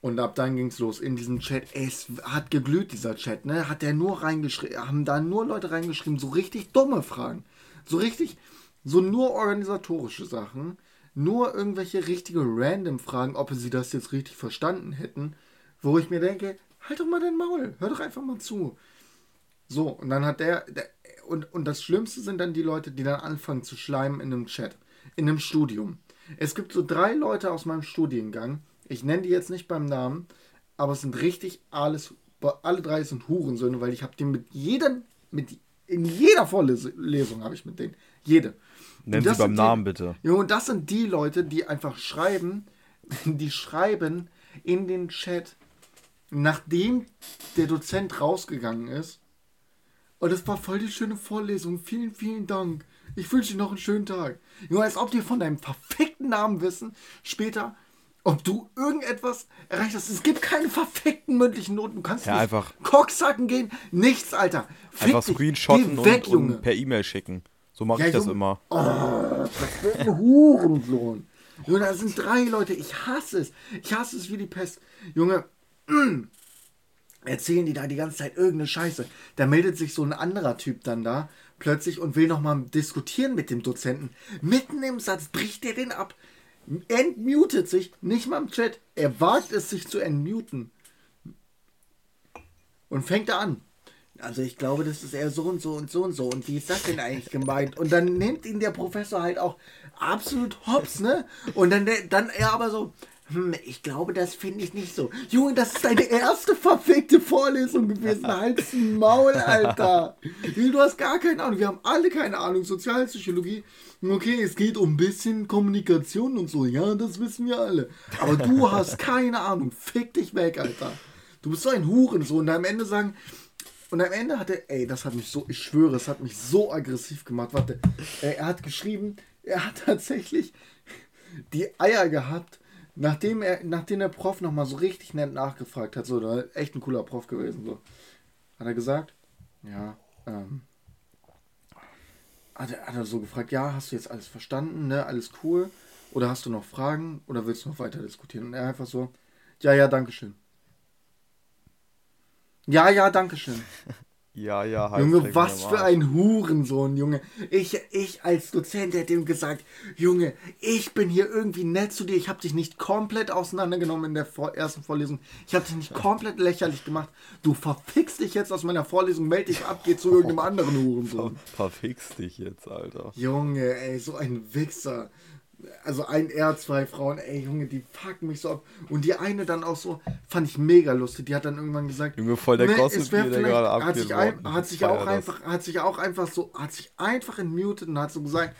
Und ab dann ging es los in diesem Chat. Es hat geglüht, dieser Chat, ne? Hat der nur reingeschrieben, haben da nur Leute reingeschrieben, so richtig dumme Fragen. So richtig, so nur organisatorische Sachen. Nur irgendwelche richtige random Fragen, ob sie das jetzt richtig verstanden hätten. Wo ich mir denke, halt doch mal dein Maul, hör doch einfach mal zu. So, und dann hat der, der und, und das Schlimmste sind dann die Leute, die dann anfangen zu schleimen in einem Chat, in einem Studium. Es gibt so drei Leute aus meinem Studiengang, ich nenne die jetzt nicht beim Namen, aber es sind richtig alles, alle drei sind Hurensöhne, weil ich habe die mit jedem, mit, in jeder Vorlesung habe ich mit denen, jede. Nennen Sie das beim die- Namen bitte. Junge, das sind die Leute, die einfach schreiben, die schreiben in den Chat, nachdem der Dozent rausgegangen ist. Und das war voll die schöne Vorlesung. Vielen, vielen Dank. Ich wünsche dir noch einen schönen Tag. Junge, als ob die von deinem verfickten Namen wissen, später, ob du irgendetwas erreicht hast. Es gibt keine verfickten mündlichen Noten. Du kannst Ja, nicht einfach- Cocksacken gehen. Nichts, Alter. Fick Einfach dich. screenshotten Geh weg, und, Junge. und per E-Mail schicken. So mache Ja, ich das immer. Das wird ein Hurensohn. Junge, da sind drei Leute. Ich hasse es. Ich hasse es wie die Pest. Junge, mm, erzählen die da die ganze Zeit irgendeine Scheiße. Da meldet sich so ein anderer Typ dann da plötzlich und will nochmal diskutieren mit dem Dozenten. Mitten im Satz bricht er den ab. Entmutet sich, nicht mal im Chat. Er wagt es, sich zu entmuten. Und fängt da an. Also ich glaube, das ist eher so und so und so und so. Und wie ist das denn eigentlich gemeint? Und dann nimmt ihn der Professor halt auch absolut hops, ne? Und dann, dann er aber so, hm, ich glaube, das finde ich nicht so. Junge, das ist deine erste verfickte Vorlesung gewesen. Halt's Maul, Alter. Du hast gar keine Ahnung. Wir haben alle keine Ahnung. Sozialpsychologie. Okay, es geht um ein bisschen Kommunikation und so. Ja, das wissen wir alle. Aber du hast keine Ahnung. Fick dich weg, Alter. Du bist so ein Hurensohn. Und am Ende sagen, und am Ende hat er, ey, das hat mich so, ich schwöre, es hat mich so aggressiv gemacht. Warte, er hat geschrieben, er hat tatsächlich die Eier gehabt, nachdem er, nachdem der Prof nochmal so richtig nett nachgefragt hat, so, da echt ein cooler Prof gewesen, so, hat er gesagt, ja, ähm, hat er, hat er so gefragt, ja, hast du jetzt alles verstanden, ne, alles cool, oder hast du noch Fragen, oder willst du noch weiter diskutieren? Und er einfach so, ja, ja, dankeschön. Ja, ja, dankeschön. Ja, ja, heißt Junge, was für ein Hurensohn, Junge. Ich, ich als Dozent hätte ihm gesagt, Junge, ich bin hier irgendwie nett zu dir. Ich habe dich nicht komplett auseinandergenommen in der vor ersten Vorlesung. Ich habe dich nicht komplett lächerlich gemacht. Du verfickst dich jetzt aus meiner Vorlesung, melde dich ab, geh zu irgendeinem anderen Hurensohn. Verfickst dich jetzt, Alter. Junge, ey, so ein Wichser also ein R, zwei Frauen, ey Junge, die fucken mich so ab. Und die eine dann auch so, fand ich mega lustig. Die hat dann irgendwann gesagt, Junge, voll der ne, Gossip, der gerade hat sich, ein, hat sich auch einfach, hat sich auch einfach so, hat sich einfach entmutet und hat so gesagt,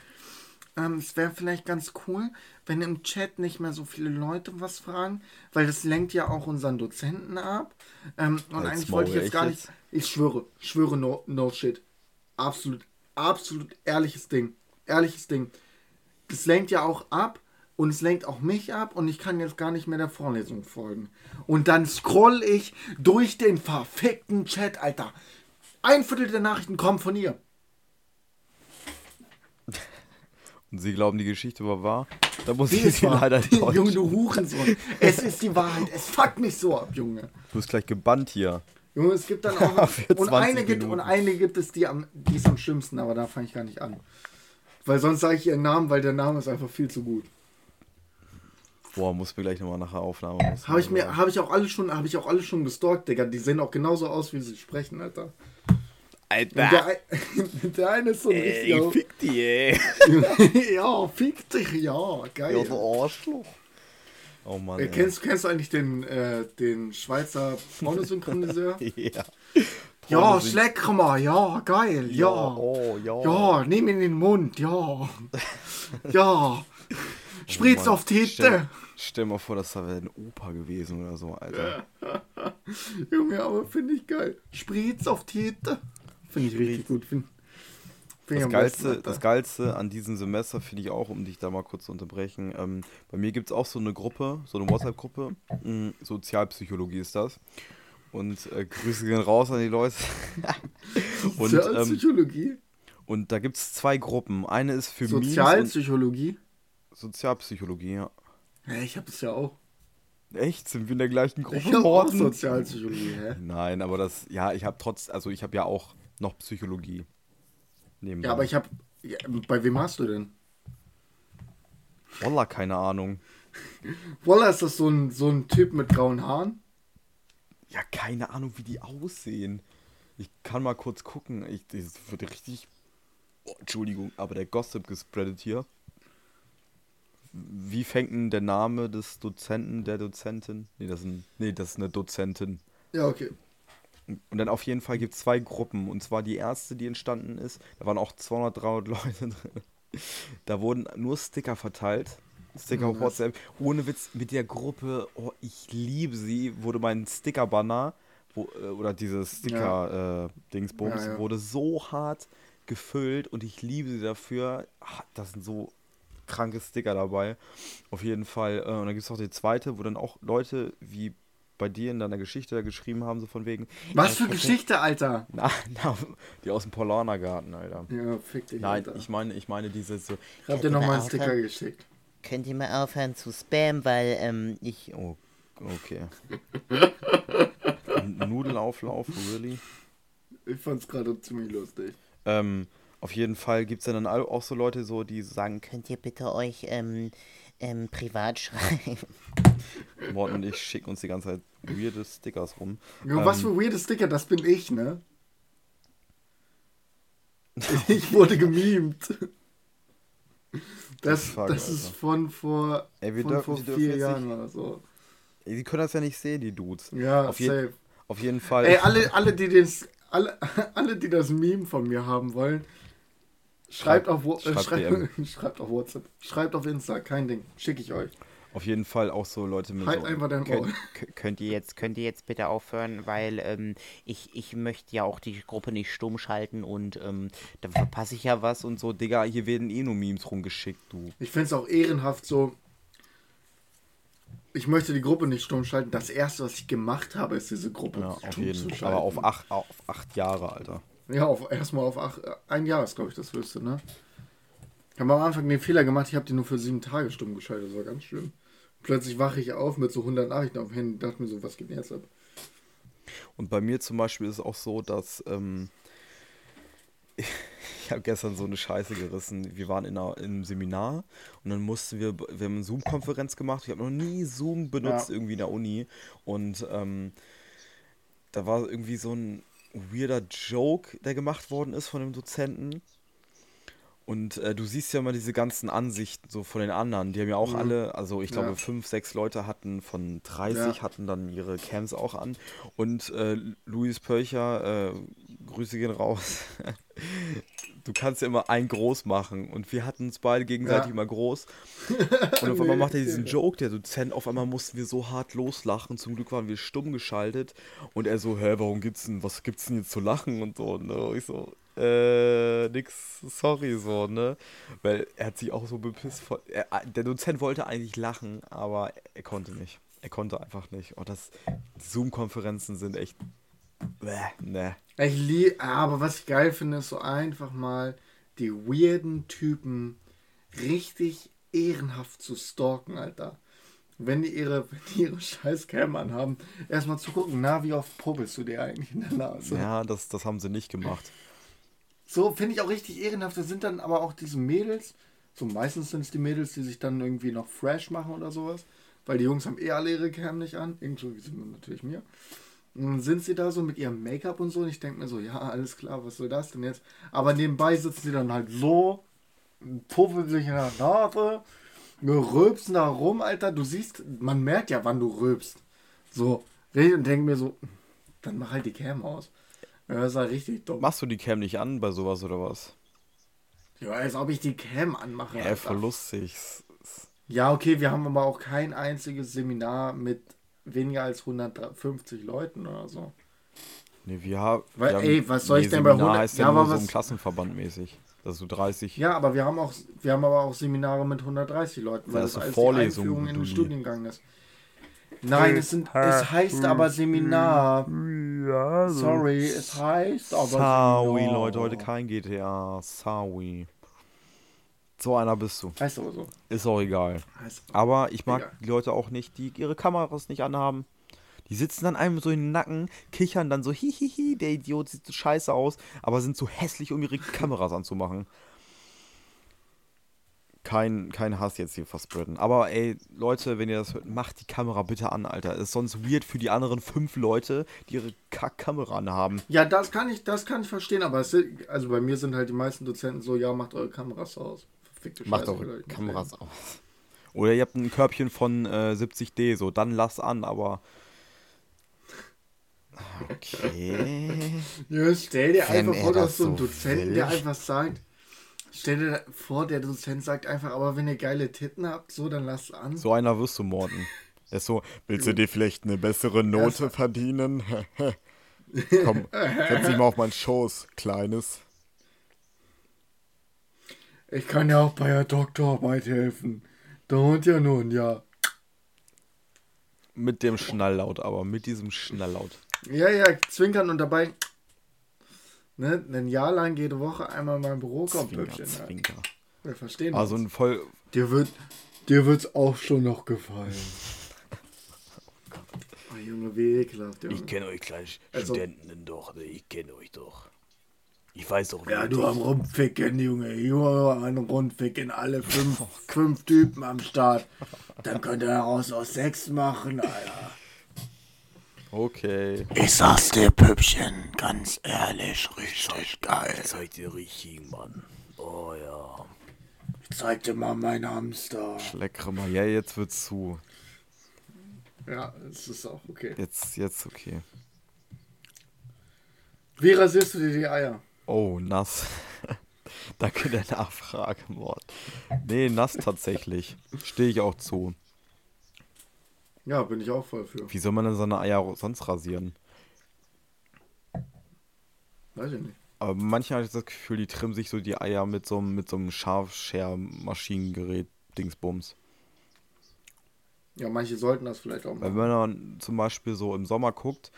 ähm, es wäre vielleicht ganz cool, wenn im Chat nicht mehr so viele Leute was fragen, weil das lenkt ja auch unseren Dozenten ab. Ähm, und Als eigentlich wollte ich jetzt gar nicht, ich schwöre, schwöre no, no shit. Absolut, absolut ehrliches Ding. Ehrliches Ding es lenkt ja auch ab und es lenkt auch mich ab und ich kann jetzt gar nicht mehr der Vorlesung folgen. Und dann scroll ich durch den verfickten Chat, Alter. Ein Viertel der Nachrichten kommen von ihr. Und Sie glauben, die Geschichte war wahr? Da muss die ich Sie leider enttäuschen. Junge, du Hurensohn. Es ist die Wahrheit. Es fuckt mich so ab, Junge. Du bist gleich gebannt hier. Junge, es gibt dann auch. und, eine gibt, und eine gibt es, die, am, die ist am schlimmsten, aber da fange ich gar nicht an. Weil sonst sage ich ihren Namen, weil der Name ist einfach viel zu gut. Boah, muss mir gleich nochmal nach der Aufnahme. Habe ich mir, habe ich auch alle schon, habe ich auch alle schon gestalkt, Digga. Die sehen auch genauso aus, wie sie sprechen, Alter. Alter. Der, der, eine ist so ein ey, richtiger. Fick die, ey. ja, fick dich, ja, geil. Ja, so Arschloch. Oh Mann. Äh, kennst, kennst du eigentlich den, äh, den Schweizer Pornosynchroniseur? ja. Ja, schleck mal, ja, geil, ja. Ja, oh, ja. ja nimm ihn in den Mund, ja. ja. Spritz oh auf Tete. Stell, stell mal vor, das wäre ein Opa gewesen oder so, Alter. Junge, aber finde ich geil. Spritz auf Tete. Finde ich richtig gut. Find, find das, Geilste, besten, das Geilste an diesem Semester finde ich auch, um dich da mal kurz zu unterbrechen. Ähm, bei mir gibt es auch so eine Gruppe, so eine WhatsApp-Gruppe. Mm, Sozialpsychologie ist das. Und äh, Grüße gehen raus an die Leute. und, Sozialpsychologie? Ähm, und da gibt es zwei Gruppen. Eine ist für Sozialpsychologie? Sozialpsychologie, ja. Ja, ich habe es ja auch. Echt? Sind wir in der gleichen Gruppe? Ich auch Sozialpsychologie, hä? Nein, aber das, ja, ich habe trotz, also ich habe ja auch noch Psychologie. Nebenbei. Ja, aber ich habe, ja, bei wem hast du denn? Wallah, keine Ahnung. Wallah, ist das so ein, so ein Typ mit grauen Haaren? Ja, keine Ahnung, wie die aussehen. Ich kann mal kurz gucken. Ich, das wird richtig. Oh, Entschuldigung, aber der Gossip gespreadet hier. Wie fängt denn der Name des Dozenten, der Dozentin? Nee, das ist, ein, nee, das ist eine Dozentin. Ja, okay. Und dann auf jeden Fall gibt es zwei Gruppen. Und zwar die erste, die entstanden ist. Da waren auch 200, 300 Leute drin. Da wurden nur Sticker verteilt. Sticker auf WhatsApp. Ohne Witz, mit der Gruppe, oh, ich liebe sie, wurde mein Sticker-Banner äh, oder dieses Sticker-Dingsbums ja. äh, ja, ja. wurde so hart gefüllt und ich liebe sie dafür. Ach, das sind so kranke Sticker dabei. Auf jeden Fall. Äh, und dann gibt es auch die zweite, wo dann auch Leute wie bei dir in deiner Geschichte geschrieben haben, so von wegen. Was für Geschichte, Alter? Na, na, die aus dem Polanergarten, Alter. Ja, fick dich. Nein, Alter. ich meine, ich meine diese so. Ich hab dir nochmal einen Sticker geschickt. Könnt ihr mal aufhören zu spammen, weil ähm, ich. Oh, okay. Nudelauflauf, really? Ich fand's gerade ziemlich lustig. Ähm, auf jeden Fall gibt es dann auch so Leute, so, die sagen, könnt ihr bitte euch ähm, ähm, privat schreiben? Morten und ich schicken uns die ganze Zeit weirde Stickers rum. Ja, was ähm, für weirde Sticker, das bin ich, ne? Ich wurde gemimt. Das, Fuck, das ist Alter. von vor, Ey, wir von dürfen- vor vier Jahren nicht- oder so. Ey, Die können das ja nicht sehen, die Dudes. Ja, auf, jeden, safe. auf jeden Fall. Ey, alle, alle, die das, alle, alle, die das Meme von mir haben wollen, schreibt, Schreibt- auf, äh, schreibt schreibt, schreibt auf WhatsApp, schreibt auf Insta, kein Ding, schicke ich euch. Auf jeden Fall auch so Leute mit. Halt so, einfach dein Könnt, Maul. k- könnt ihr jetzt könnt ihr jetzt bitte aufhören, weil ähm, ich, ich möchte ja auch die Gruppe nicht stumm schalten und ähm, dann verpasse ich ja was und so. Digga, hier werden eh nur Memes rumgeschickt, du. Ich finde es auch ehrenhaft so. Ich möchte die Gruppe nicht stumm schalten. Das erste, was ich gemacht habe, ist diese Gruppe Ja, auf stumm jeden Fall. schalten. Aber auf acht, auf acht Jahre, Alter. Ja, auf, erstmal auf acht, ein Jahr ist, glaube ich, das höchste, ne? Ich habe am Anfang den Fehler gemacht, ich habe die nur für sieben Tage stumm geschaltet. Das war ganz schlimm. Plötzlich wache ich auf mit so 100 Nachrichten auf dem Handy und dachte mir so, was geht denn jetzt ab? Und bei mir zum Beispiel ist es auch so, dass ähm, ich habe gestern so eine Scheiße gerissen. Wir waren in, einer, in einem Seminar und dann mussten wir, wir haben eine Zoom-Konferenz gemacht. Ich habe noch nie Zoom benutzt Ja. irgendwie in der Uni und ähm, da war irgendwie so ein weirder Joke, der gemacht worden ist von dem Dozenten. Und äh, du siehst ja immer diese ganzen Ansichten so von den anderen. Die haben ja auch Mhm. alle, also ich glaube Ja. fünf, sechs Leute hatten von 30, Ja. hatten dann ihre Cams auch an. Und äh, Luis Pölcher, äh, Grüße gehen raus. du kannst ja immer ein groß machen. Und wir hatten uns beide gegenseitig Ja. immer groß. Und auf einmal macht er diesen Joke, der Dozent. Auf einmal mussten wir so hart loslachen. Zum Glück waren wir stumm geschaltet. Und er so, hä, warum gibt's denn, was gibt's denn jetzt zu lachen und so, ne? Und ich so, äh, nix, sorry, so, ne? Weil er hat sich auch so bepisst. Von, er, der Dozent wollte eigentlich lachen, aber er konnte nicht. Er konnte einfach nicht. Und das, Zoom-Konferenzen sind echt, ne. Ich lieb, aber was ich geil finde, ist so einfach mal die weirden Typen richtig ehrenhaft zu stalken, Alter. Wenn die ihre, wenn die ihre scheiß Cam anhaben, erstmal zu gucken, na, wie oft pubbelst du dir eigentlich in der Nase? Ja, das, das haben sie nicht gemacht. So finde ich auch richtig ehrenhaft. Das sind dann aber auch diese Mädels, so meistens sind es die Mädels, die sich dann irgendwie noch fresh machen oder sowas, weil die Jungs haben eh alle ihre Cam nicht an, inklusive natürlich mir. Sind sie da so mit ihrem Make-up und so und ich denke mir so, ja, alles klar, was soll das denn jetzt? Aber nebenbei sitzen sie dann halt so, puffeln sich in der Nase, rülpsen da rum, Alter. Du siehst, man merkt ja, wann du rülpst. So, und denke mir so, dann mach halt die Cam aus. Ja, das ist halt richtig dumm. Machst du die Cam nicht an bei sowas oder was? Ja, als ob ich die Cam anmache. Alter. voll lustig. Ja, okay, wir haben aber auch kein einziges Seminar mit weniger als 150 Leuten oder so. Nee, wir, ha Weil, wir haben, ey, was soll ich denn bei Seminar 100 heißt ja, Ja, nur aber so was- ein Klassenverband mäßig. Das ist so 30. Ja, aber wir haben auch, wir haben aber auch Seminare mit 130 Leuten, weil das so als Vorlesungen, die Einführung in den. Studiengang ist. Nein, es, sind, es heißt aber Seminar. Ja, Sorry, es heißt aber Sorry, Seminar. Leute, heute kein GTA. Sorry. So einer bist du. Heißt aber so. Ist auch egal. Heißt Aber ich mag Egal. die Leute auch nicht, die ihre Kameras nicht anhaben. Die sitzen dann einem so in den Nacken, kichern dann so, hihihi, der Idiot sieht so scheiße aus, aber sind so hässlich, um ihre Kameras anzumachen. Kein, kein Hass jetzt hier verspreaden. Aber ey, Leute, wenn ihr das hört, macht die Kamera bitte an, Alter. Ist sonst weird für die anderen fünf Leute, die ihre Kack-Kamera anhaben. Ja, das kann ich, das kann ich verstehen, aber es also bei mir sind halt die meisten Dozenten so, ja, macht eure Kameras aus. Verfickte Macht eure Kameras aus. Oder ihr habt ein Körbchen von äh, 70D, so, dann lasst an, aber. Okay. Ja, stell dir Wenn einfach er vor, du das hast so einen so Dozenten, will. der einfach sagt, stell dir vor, der Dozent sagt einfach, aber wenn ihr geile Titten habt, so, dann lasst an. So einer wirst du, Morten. Der ist so, willst du dir vielleicht eine bessere Note verdienen? Komm, setz dich mal auf meinen Schoß, Kleines. Ich kann ja auch bei der Doktorarbeit helfen. Dauert ja nun, ja. Mit dem Schnalllaut, aber mit diesem Schnalllaut. Ja, ja, zwinkern und dabei, ne, ein Jahr lang jede Woche einmal mein Büro kommt, Zwinker. Ja. Zwinker. Wir verstehen Also ein voll. Dir wird, dir wird's auch schon noch gefallen. Oh, Junge, wie ekelhaft, Junge. kenne euch kleinen Also- Studenten doch, ne? Ich kenne euch doch. Ich weiß doch, Ja, wie du am Rumficken, Junge. Junge, ein Rumficken. Alle fünf, fünf Typen am Start. Dann könnt ihr daraus auch sechs machen, Alter. Okay. Ich sag's dir, Püppchen, ganz ehrlich, richtig geil. Zeig dir richtig, Mann. Oh ja. Zeig dir mal meinen Hamster. Leckere mal. Ja, jetzt wird's zu. Ja, es ist auch okay. Jetzt, jetzt okay. Wie rasierst du dir die Eier? Oh, nass. Danke der Nachfrage, Mord. Nee, nass tatsächlich. Stehe ich auch zu. Ja, bin ich auch voll für. Wie soll man denn seine Eier sonst rasieren? Weiß ich nicht. Aber manchmal habe ich das Gefühl, die trimmen sich so die Eier mit so, einem- mit so einem Scharfscher-Maschinengerät, Dingsbums. Ja, manche sollten das vielleicht auch Weil machen. wenn man zum Beispiel so im Sommer guckt,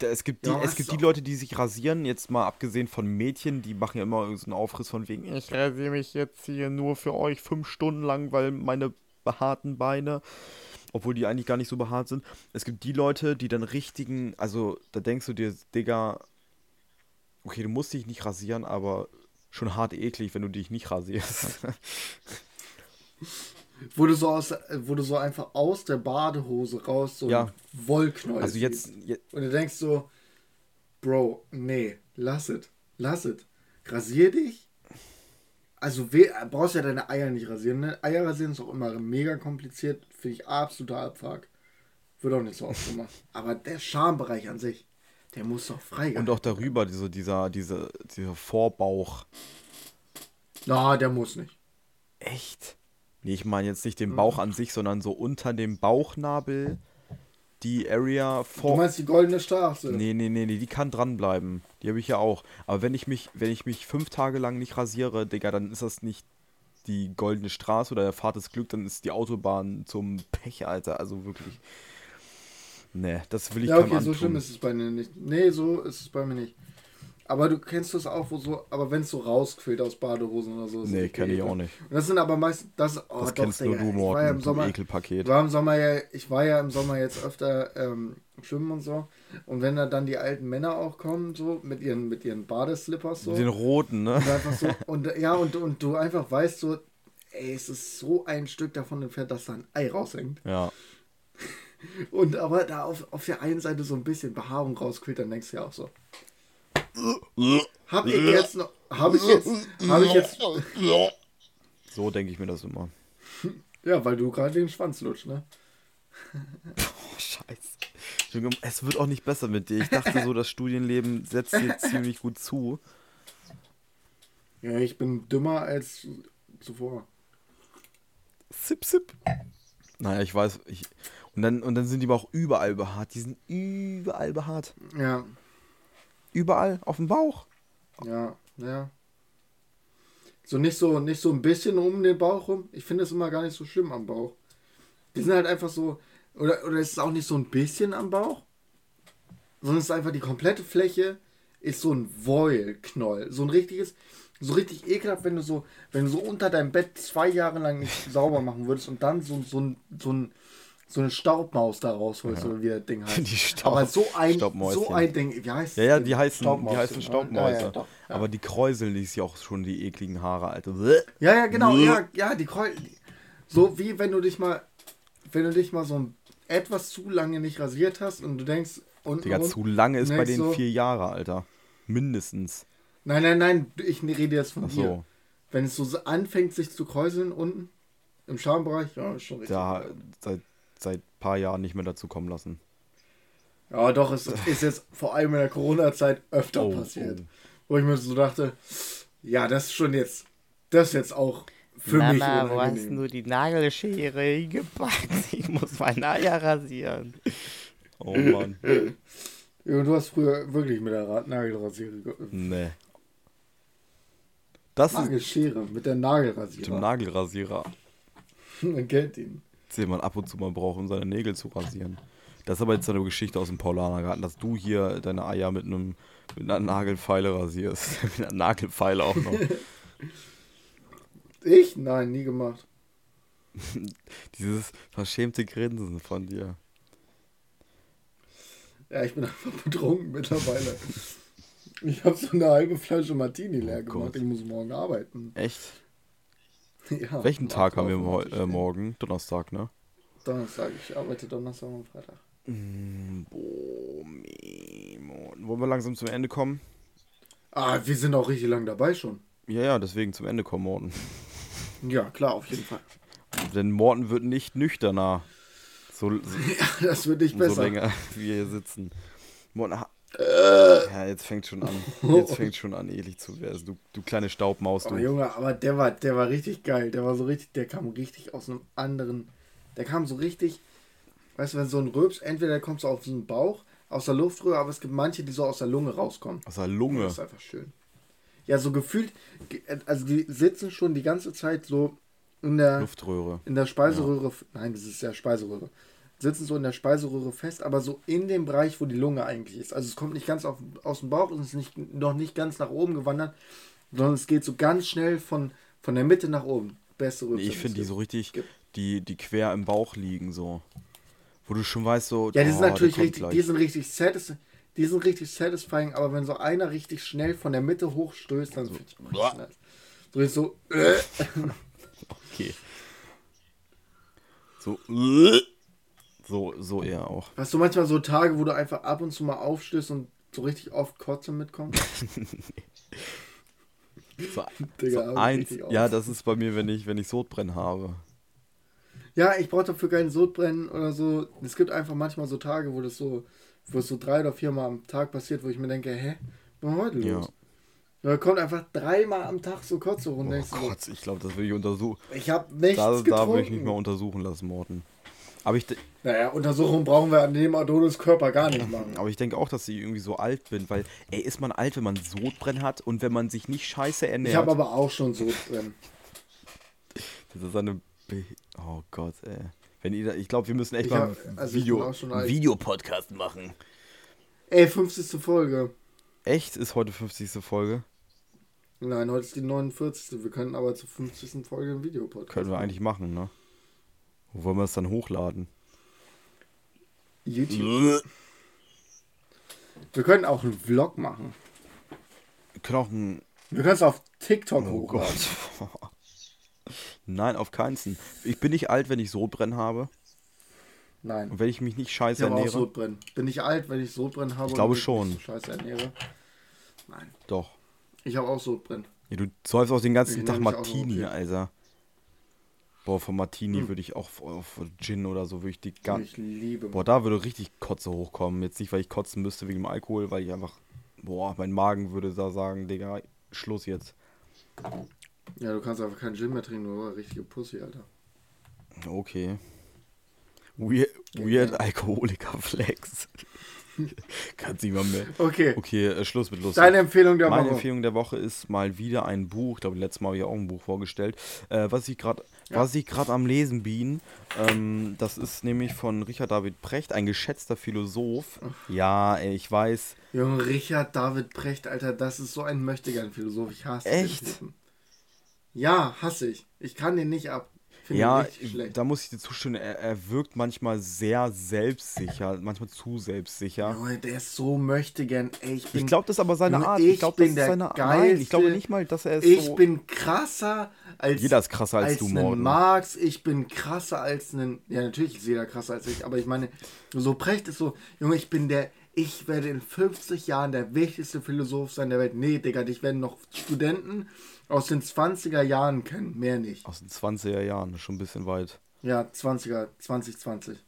es gibt die, Ja, es gibt die Leute, die sich rasieren, jetzt mal abgesehen von Mädchen, die machen ja immer so einen Aufriss von wegen, ich rasiere mich jetzt hier nur für euch fünf Stunden lang, weil meine behaarten Beine, obwohl die eigentlich gar nicht so behaart sind. Es gibt die Leute, die dann richtigen, also da denkst du dir, Digga, okay, du musst dich nicht rasieren, aber schon hart eklig, wenn du dich nicht rasierst. Wo du so aus, wo du so einfach aus der Badehose raus so Ja. Wollknäuel also jetzt, siehst. je- Und du denkst so, Bro, nee, lass es. Lass es. Rasier dich. Also we brauchst ja deine Eier nicht rasieren. Ne? Eier rasieren ist auch immer mega kompliziert. Finde ich absoluter Abfuck. Wird auch nicht so oft gemacht. Aber der Schambereich an sich, der muss doch frei und auch darüber, diese, dieser, diese, dieser Vorbauch. Na, der muss nicht. Echt? Nee, ich meine jetzt nicht den Bauch an sich, sondern so unter dem Bauchnabel die Area Du vor. meinst die goldene Straße? Nee, nee, nee, nee, die kann dranbleiben. Die habe ich ja auch. Aber wenn ich mich, wenn ich mich fünf Tage lang nicht rasiere, Digga, dann ist das nicht die goldene Straße oder der Fahrt des Glück, dann ist die Autobahn zum Pech, Alter. Also wirklich. Nee, das will ich Ja, okay, so schlimm ist es bei mir nicht. Nee, so ist es bei mir nicht. Aber du kennst das auch, wo so, aber wenn es so rausquillt aus Badehosen oder so. Nee, kenne ich auch nicht. Und das sind aber meist, das, oh, Das doch, kennst nur Digga, du, ich war ja Morten, im du Sommer, Ekelpaket. war im Sommer ja, ich war ja im Sommer jetzt öfter ähm, schwimmen und so. Und wenn da dann die alten Männer auch kommen, so, mit ihren, mit ihren Badeslippers so. Mit den roten, ne? Und einfach so, und ja, und, und du einfach weißt so, ey, es ist so ein Stück davon entfernt, dass da ein Ei raushängt. Ja. Und aber da auf, auf der einen Seite so ein bisschen Behaarung rausquillt, dann denkst du ja auch so. Hab ich jetzt noch. Hab ich jetzt. Hab ich jetzt. So denke ich mir das immer. Ja, weil du gerade den Schwanz lutscht, ne? Oh, scheiße. Es wird auch nicht besser mit dir. Ich dachte so, das Studienleben setzt dir ziemlich gut zu. Ja, ich bin dümmer als zuvor. Sip, sip. Naja, ich weiß. Ich, und, dann, und dann sind die aber auch überall behaart. Die sind überall behaart. Ja, Überall. Auf dem Bauch. ja, ja. So nicht so, nicht so ein bisschen um den Bauch rum. Ich finde es immer gar nicht so schlimm am Bauch. Die sind halt einfach so. Oder, oder ist es auch nicht so ein bisschen am Bauch? Sondern es ist einfach die komplette Fläche ist so ein Wollknoll. So ein richtiges, so richtig ekelhaft, wenn du so, wenn du so unter deinem Bett zwei Jahre lang nicht sauber machen würdest und dann so, so, ein, so, ein, so eine Staubmaus da rausholst, oder wie das Ding heißt. Die Staub- Aber so ein, so ein Ding, wie heißt Ja, ja, die heißen, die heißen? Staubmäuse. Ja, ja, ja. Aber die kräuseln sich ja auch schon die ekligen Haare, Alter. Ja, ja, genau, ja, ja, die Kreuz. So wie wenn du dich mal, wenn du dich mal so ein, etwas zu lange nicht rasiert hast und du denkst, und, Digga, und zu lange ist bei denen so, vier Jahre, Alter. Mindestens. Nein, nein, nein, ich rede jetzt von Ach dir. so. Wenn es so anfängt, sich zu kräuseln unten im Schambereich, ja, ist schon richtig. Da seit, seit paar Jahren nicht mehr dazu kommen lassen. Ja, doch, es ist jetzt vor allem in der Corona-Zeit öfter Oh, passiert. oh. Wo ich mir so dachte, ja, das ist schon jetzt, das ist jetzt auch für mich Mama, wo hast unangenehm. du die Nagelschere hingepackt? Ich muss meine Eier rasieren. Oh Mann. Ja, du hast früher wirklich mit der Ra- Nagelrasierer ge- nee. Das ist Nagelschere mit der mit dem Nagelrasierer. Nagelrasierer. Man kennt ihn. Den man ab und zu mal braucht, um seine Nägel zu rasieren. Das ist aber jetzt eine Geschichte aus dem Paulanergarten, dass du hier deine Eier mit einem mit einer Nagelfeile rasierst. mit einer Nagelfeile auch noch. Ich? Nein, nie gemacht. Dieses verschämte Grinsen von dir. Ja, ich bin einfach betrunken mittlerweile. Ich habe so eine halbe Flasche Martini leer Oh gemacht. Gott. Ich muss morgen arbeiten. Echt? Ja, Welchen Tag haben wir mo äh, morgen? Donnerstag, ne? Donnerstag. Ich arbeite Donnerstag und Freitag. Boah, Memo. Wollen wir langsam zum Ende kommen? Ah, wir sind auch richtig lang dabei schon. Ja, ja, deswegen zum Ende kommen, Morten. Ja, klar, auf jeden Fall. Denn Morten wird nicht nüchterner. So, so, Das wird nicht so besser. länger wir hier sitzen. Morten. Ja, jetzt fängt schon an. Jetzt fängt schon an, eklig zu werden. Du, du kleine Staubmaus, Oh, du. Junge, aber der war, der war richtig geil. Der war so richtig, der kam richtig aus einem anderen. Der kam so richtig, weißt du, wenn so ein Röps, entweder der kommt so aus dem Bauch, aus der Luftröhre, aber es gibt manche, die so aus der Lunge rauskommen. Aus der Lunge. Das ist einfach schön. Ja, so gefühlt, ge- also die sitzen schon die ganze Zeit so in der, Luftröhre. in der Speiseröhre, nein, das ist ja Speiseröhre, sitzen so in der Speiseröhre fest, aber so in dem Bereich, wo die Lunge eigentlich ist. Also es kommt nicht ganz auf, aus dem Bauch und es ist nicht, noch nicht ganz nach oben gewandert, sondern es geht so ganz schnell von, von der Mitte nach oben. Beste Rübe. Ich finde die so richtig, die, die quer im Bauch liegen, so. Wo du schon weißt, so. Ja, die oh, sind natürlich richtig, gleich. die sind richtig satis, die sind richtig satisfying, aber wenn so einer richtig schnell von der Mitte hochstößt, dann finde ich immer nice. So ist so, äh, Okay. So. So, so eher auch. Hast du manchmal so Tage, wo du einfach ab und zu mal aufstößt und so richtig oft Kotze mitkommt? So, Digga, so eins, ja, das ist bei mir, wenn ich, wenn ich Sodbrennen habe. Ja, ich brauche dafür keinen Sodbrennen oder so. Es gibt einfach manchmal so Tage, wo das so, wo es so drei oder viermal am Tag passiert, wo ich mir denke, hä, was heute Ja. los? Da kommt einfach dreimal am Tag so Kotze rum. Oh Gott, ich glaube, das will ich untersuchen. ich habe nichts Da, getrunken. da will ich mich mal untersuchen lassen, Morten. Aber ich, naja, Untersuchungen brauchen wir an dem Adonis Körper gar nicht machen. aber ich denke auch, dass ich irgendwie so alt bin, weil, ey, ist man alt, wenn man Sodbrennen hat und wenn man sich nicht scheiße Ich ernährt? habe aber auch schon Sodbrennen. Das ist eine. Be oh Gott, ey. Wenn ihr ich glaube, wir müssen echt Ich mal hab, also ich Video. Einen. Videopodcast machen. Ey, 50. Folge. Echt ist heute 50. Folge? Nein, heute ist die 49. Wir können aber zur 50. Folge ein Videopodcast Können wir machen. eigentlich machen, ne? Wo wollen wir es dann hochladen? YouTube. Wir können auch einen Vlog machen. Wir können auch ein. Wir können es auf TikTok Oh hochladen. Gott. Nein, auf keinen. Ich bin nicht alt, wenn ich Sodbrennen habe. Nein. Und wenn ich mich nicht Ich scheiße auch ernähre. Sodbrennen. Bin ich alt, wenn ich Sodbrennen habe? Ich glaube und mich schon. so Scheiße ernähre. Nein. Doch. Ich habe auch Sodbrennen. Ja, du säufst auch den ganzen Ich Tag mich auch Martini. Alter. Boah, von Martini Hm. würde ich auch auf Gin oder so würde ich die gar. Ich liebe. Boah, da würde richtig Kotze hochkommen. Jetzt nicht, weil ich kotzen müsste wegen dem Alkohol, weil ich einfach. Boah, mein Magen würde da sagen, Digga, Schluss jetzt. Ja, du kannst einfach keinen Gin mehr trinken, du richtige Pussy, Alter. Okay. Weird, weird Alkoholiker Flex. Kannst nicht mal mehr. Okay. Okay, äh, Schluss mit Lust. Deine Empfehlung der Meine Woche. Empfehlung der Woche ist mal wieder ein Buch. Ich glaube, letztes Mal habe ich auch ein Buch vorgestellt. Äh, was ich gerade was ich gerade am Lesen bin, ähm, das ist nämlich von Richard David Precht, ein geschätzter Philosoph. Ja, ey, ich weiß. Junge, Richard David Precht, Alter, das ist so ein Möchtegern-Philosoph. Ich hasse Echt? den Typen. Ja, hasse ich. Ich kann den nicht ab. Finde Ja, da muss ich dir zustimmen. Er, er wirkt manchmal sehr selbstsicher, manchmal zu selbstsicher. Junge, der ist so möchtegern. Ey, ich Ich glaube, das ist aber seine Junge, Art. ich Ich glaube, das ist seine Art. Nein, ich glaube Geilste. nicht mal, dass er es ich so. bin krasser als Jeder ist krasser als, als du, Morten. Marx, ich bin krasser als einen. Ja, natürlich ist jeder krasser als ich, aber ich meine, so Precht ist so, Junge, ich bin der. Ich werde in 50 Jahren der wichtigste Philosoph sein der Welt. Nee, Digga, dich werden noch Studenten aus den 20er Jahren kennen. Mehr nicht. Aus den 20er Jahren, schon ein bisschen weit. Ja, 20er, 2020.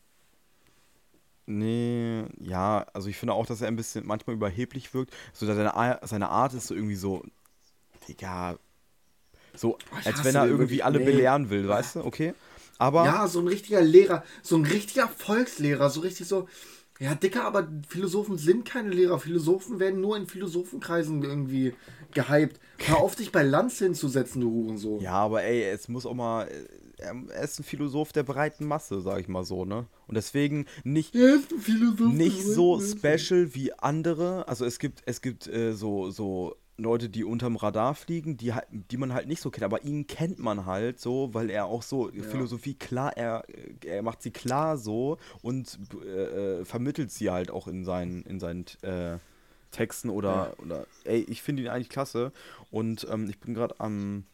Nee, ja, also ich finde auch, dass er ein bisschen manchmal überheblich wirkt. So dass seine, seine Art ist so irgendwie so, Digga, so ich als wenn er irgendwie alle Nee. belehren will, weißt du? Okay. Aber Ja, so ein richtiger Lehrer, so ein richtiger Volkslehrer, so richtig so. Ja, Dicker, aber Philosophen sind keine Lehrer. Philosophen werden nur in Philosophenkreisen irgendwie gehypt. Hör auf, dich bei Lanz hinzusetzen, du Hurensohn. ja, aber ey, es muss auch mal. Er er ist ein Philosoph der breiten Masse, sag ich mal so, ne? Und deswegen nicht, Er ist ein Philosoph. nicht so special wie andere. Also es gibt, es gibt äh, so, so Leute, die unterm Radar fliegen, die, die man halt nicht so kennt, aber ihn kennt man halt so, weil er auch so Philosophie klar, er, er macht sie klar so und äh, äh, vermittelt sie halt auch in seinen, in seinen äh, Texten oder, oder ey, ich finde ihn eigentlich klasse und ähm, ich bin gerade am,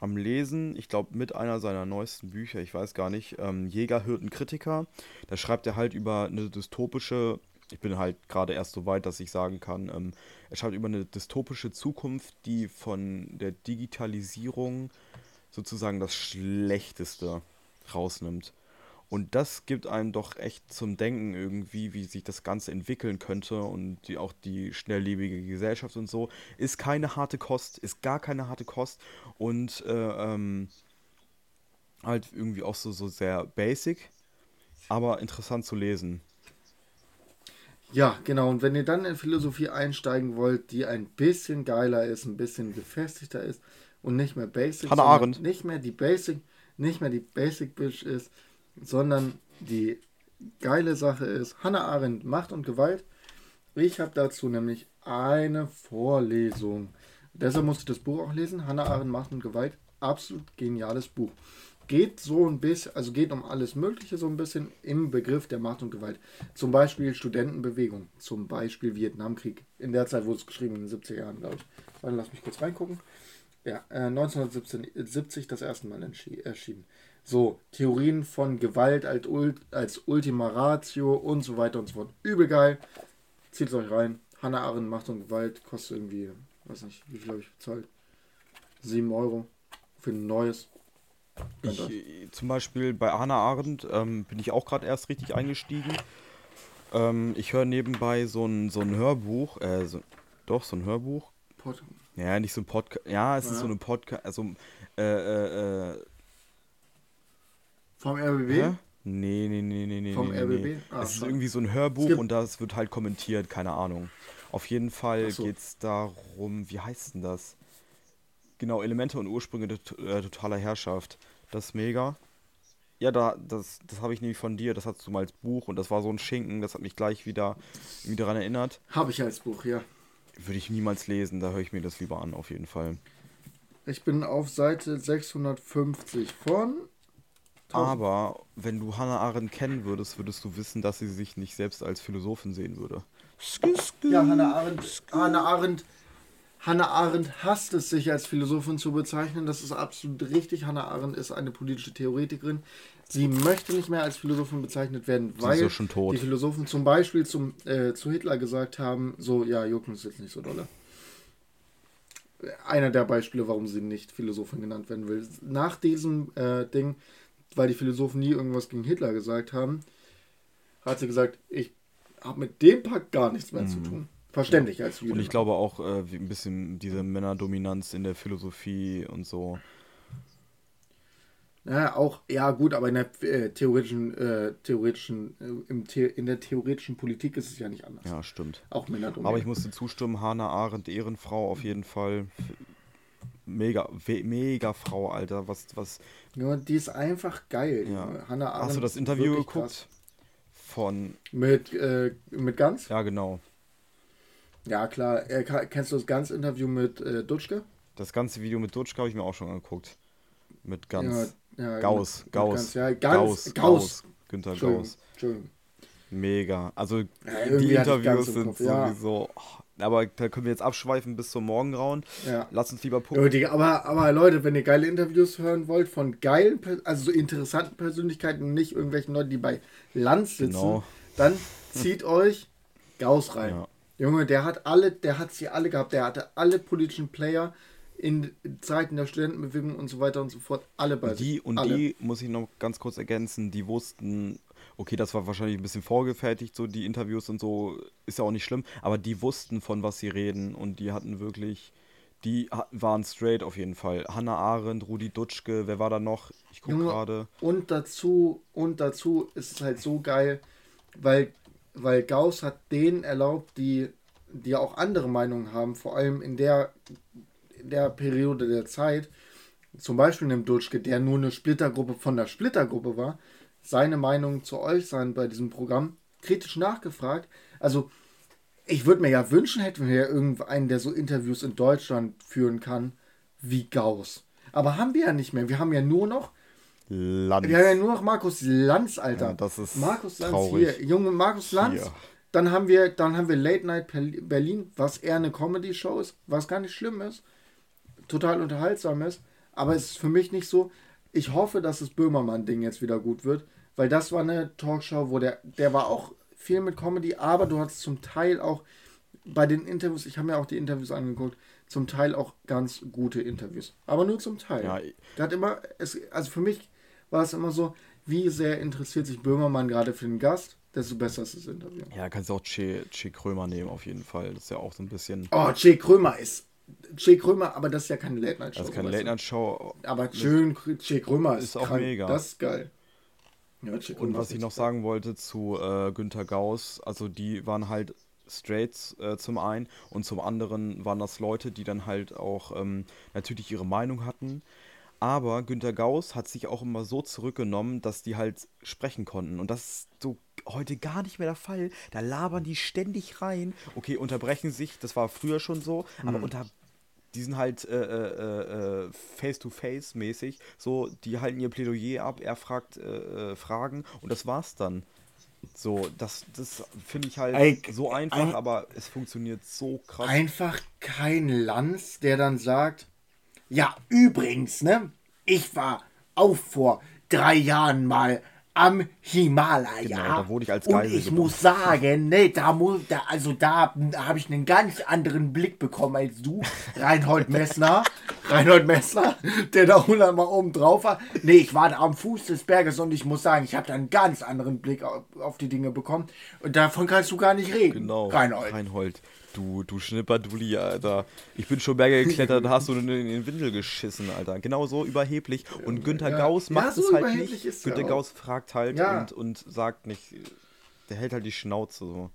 am Lesen, ich glaube mit einer seiner neuesten Bücher, ich weiß gar nicht, ähm, Jäger, Hirten, Kritiker. Da schreibt er halt über eine dystopische, ich bin halt gerade erst so weit, dass ich sagen kann, ähm, er schreibt über eine dystopische Zukunft, die von der Digitalisierung sozusagen das Schlechteste rausnimmt. Und das gibt einem doch echt zum Denken irgendwie, wie sich das Ganze entwickeln könnte und die, auch die schnelllebige Gesellschaft und so. Ist keine harte Kost, ist gar keine harte Kost und äh, ähm, halt irgendwie auch so, so sehr basic, aber interessant zu lesen. Ja, genau. Und wenn ihr dann in Philosophie einsteigen wollt, die ein bisschen geiler ist, ein bisschen gefestigter ist und nicht mehr basic, Hannah Arendt. nicht mehr die Basic, nicht mehr die Basic Bitch ist, sondern die geile Sache ist, Hannah Arendt, Macht und Gewalt. Ich habe dazu nämlich eine Vorlesung. Deshalb musste ich das Buch auch lesen. Hannah Arendt, Macht und Gewalt. Absolut geniales Buch. Geht so ein bisschen, also geht um alles Mögliche so ein bisschen im Begriff der Macht und Gewalt. Zum Beispiel Studentenbewegung, zum Beispiel Vietnamkrieg. In der Zeit wurde es geschrieben, in den 70er Jahren, glaube ich. Warte, lass mich kurz reingucken. Ja, äh, 1970 das erste Mal erschienen. So, Theorien von Gewalt als, Ult als Ultima Ratio und so weiter und so fort. Übel geil. Zieht es euch rein. Hannah Arendt, Macht und Gewalt kostet irgendwie, weiß nicht, wie viel habe ich bezahlt? 7 Euro für ein neues. Ich, zum Beispiel bei Hannah Arendt ähm, bin ich auch gerade erst richtig eingestiegen. Ähm, ich höre nebenbei so ein, so ein Hörbuch, äh, so, doch, so ein Hörbuch. Pod Ja, nicht so ein Podcast. Ja, es ist Ja. so eine Podcast. Also, äh, äh, äh. Vom RBB? Hä? Nee, nee, nee, nee, nee. Vom nee, nee, nee. RBB? Ah, es ist irgendwie so ein Hörbuch und das wird halt kommentiert, keine Ahnung. Auf jeden Fall so. geht es darum, wie heißt denn das? Genau, Elemente und Ursprünge äh, totaler Herrschaft. Das ist mega. Ja, da, das, das habe ich nämlich von dir, das hattest du mal als Buch und das war so ein Schinken, das hat mich gleich wieder, wieder daran erinnert. Habe ich als Buch, ja. Würde ich niemals lesen, da höre ich mir das lieber an, auf jeden Fall. Ich bin auf Seite 650 von. Aber wenn du Hannah Arendt kennen würdest, würdest du wissen, dass sie sich nicht selbst als Philosophin sehen würde. Ja, Hannah Arendt, Hannah Arendt, Hannah Arendt hasst es, sich als Philosophin zu bezeichnen. Das ist absolut richtig. Hannah Arendt ist eine politische Theoretikerin. Sie möchte nicht mehr als Philosophin bezeichnet werden, weil ja schon tot. die Philosophen zum Beispiel zum, äh, zu Hitler gesagt haben, so, ja, jucken ist jetzt nicht so dolle. Einer der Beispiele, warum sie nicht Philosophin genannt werden will. Nach diesem äh, Ding, weil die Philosophen nie irgendwas gegen Hitler gesagt haben, hat sie gesagt, ich habe mit dem Pakt gar nichts mehr zu tun. Verständlich als Jüdin. Mhm. Und ich glaube auch äh, wie ein bisschen diese Männerdominanz in der Philosophie und so. Ja, auch, ja gut, aber in der äh, theoretischen, äh, theoretischen, äh, im The in der theoretischen Politik ist es ja nicht anders. Ja, stimmt. Auch Männer Aber ich musste zustimmen, Hannah Arendt, Ehrenfrau auf jeden Fall. Mega, mega Frau, Alter. Was, was. Nur die ist einfach geil. Ja. Hannah Arendt Hast du das Interview geguckt? krass. Von. Mit, äh, mit Ganz? Ja, genau. Ja, klar. Äh, kennst du das Ganz-Interview mit äh, Dutschke? Das ganze Video mit Dutschke habe ich mir auch schon angeguckt. Mit ganz. Ja, ja, Gauss, mit- mit Gauss. Ganz, ja, Ganz, Gauss. Gauss. Günther Entschuldigung, Gauss. Entschuldigung. Mega. Also die Interviews Gans sind ja. sowieso. oh, aber da können wir jetzt abschweifen bis zum Morgengrauen. Ja. Lass uns lieber gucken. die, aber, aber Leute, wenn ihr geile Interviews hören wollt von geilen, also so interessanten Persönlichkeiten und nicht irgendwelchen Leuten, die bei Lanz sitzen, Genau. dann zieht euch Gauss rein. Ja. Junge, der hat alle, der hat sie alle gehabt, der hatte alle politischen Player in Zeiten der Studentenbewegung und so weiter und so fort, alle bei Die sich. und alle. die, muss ich noch ganz kurz ergänzen, die wussten, okay, das war wahrscheinlich ein bisschen vorgefertigt, so die Interviews und so, ist ja auch nicht schlimm, aber die wussten, von was sie reden und die hatten wirklich, die waren straight auf jeden Fall. Hannah Arendt, Rudi Dutschke, wer war da noch? Ich gucke gerade. Und dazu, und dazu ist es halt so geil, weil, weil Gauss hat denen erlaubt, die, die auch andere Meinungen haben, vor allem in der, in der Periode der Zeit, zum Beispiel dem Dutschke, der nur eine Splittergruppe von der Splittergruppe war, seine Meinung zu äußern bei diesem Programm, kritisch nachgefragt. Also, ich würde mir ja wünschen, hätten wir ja irgendeinen, der so Interviews in Deutschland führen kann, wie Gauss. Aber haben wir ja nicht mehr. Wir haben ja nur noch Land. wir haben ja nur noch Markus Lanz, Alter. Ja, das ist Markus Lanz traurig. hier. Junge Markus Lanz. Hier. Dann haben wir, dann haben wir Late Night Berlin, was eher eine Comedy-Show ist, was gar nicht schlimm ist, total unterhaltsam ist. Aber es ist für mich nicht so. Ich hoffe, dass das Böhmermann-Ding jetzt wieder gut wird, weil das war eine Talkshow, wo der, der war auch viel mit Comedy, aber du hattest zum Teil auch bei den Interviews, ich habe mir auch die Interviews angeguckt, zum Teil auch ganz gute Interviews. Aber nur zum Teil. Ja, Der hat immer, es, also für mich war es immer so, wie sehr interessiert sich Böhmermann gerade für den Gast, desto besser ist das Interview. Ja, kannst du auch Che, che Krömer nehmen, auf jeden Fall. Das ist ja auch so ein bisschen. Oh, Che Krömer ist. Che Krömer, aber das ist ja keine Late-Night-Show. Das ist keine? Late-Night-Show. Aber schön, Che Krömer ist, Ist auch krank. mega. Das ist geil. Ja, Und was ich noch sagen wollte zu äh, Günter Gauss, also die waren halt straight äh, zum einen und zum anderen waren das Leute, die dann halt auch ähm, natürlich ihre Meinung hatten. Aber Günter Gauss hat sich auch immer so zurückgenommen, dass die halt sprechen konnten. Und das ist so heute gar nicht mehr der Fall. Da labern die ständig rein. Okay, unterbrechen sich, das war früher schon so, aber unter die sind halt äh, äh, äh, face-to-face mäßig, so, die halten ihr Plädoyer ab, er fragt äh, äh, Fragen und das war's dann. So, das, das finde ich halt Ey, so einfach, ein- aber es funktioniert so krass. Einfach kein Lanz, der dann sagt, ja, übrigens, ne, ich war auch vor drei Jahren mal am Himalaya. Genau, da wurde ich als Und Geisel ich genommen. muss sagen, ne, da muss, da, also da habe ich einen ganz anderen Blick bekommen als du, Reinhold Messner. Reinhold Messner, der da hundertmal oben drauf war. Nee, ich war da am Fuß des Berges und ich muss sagen, ich habe da einen ganz anderen Blick auf, auf die Dinge bekommen. Und davon kannst du gar nicht reden. Genau, Reinhold. Reinhold. Du, du Schnipperdulli, Alter. Ich bin schon Berge geklettert, da hast du in den Windel geschissen, Alter. Genau so überheblich. Und Günther Ja. Gauss Ja, macht so es halt nicht. er Günther auch. Gauss fragt halt Ja. und, und sagt nicht. Der hält halt die Schnauze so.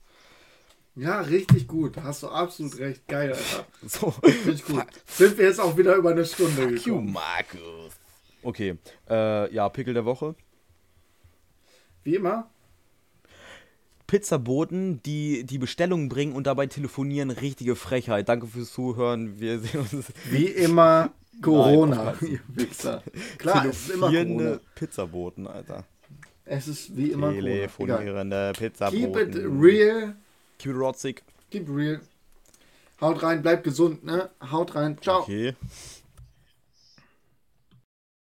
Ja, richtig gut. Hast du absolut recht. Geil, Alter. So. Richtig gut. Sind wir jetzt auch wieder über eine Stunde You, gekommen. Markus. Okay. Äh, ja, Pickel der Woche. Wie immer. Pizzaboten, die die Bestellungen bringen und dabei telefonieren, richtige Frechheit. Danke fürs Zuhören. Wir sehen uns. Wie immer Corona. Nein, Wichser. Klar, es ist immer Corona. Pizzaboten, Alter. Es ist wie immer Corona. Telefonierende Pizzaboten. Keep it real. Keep it rotzig. Keep it real. Haut rein, bleibt gesund, ne? Haut rein. Ciao. Okay.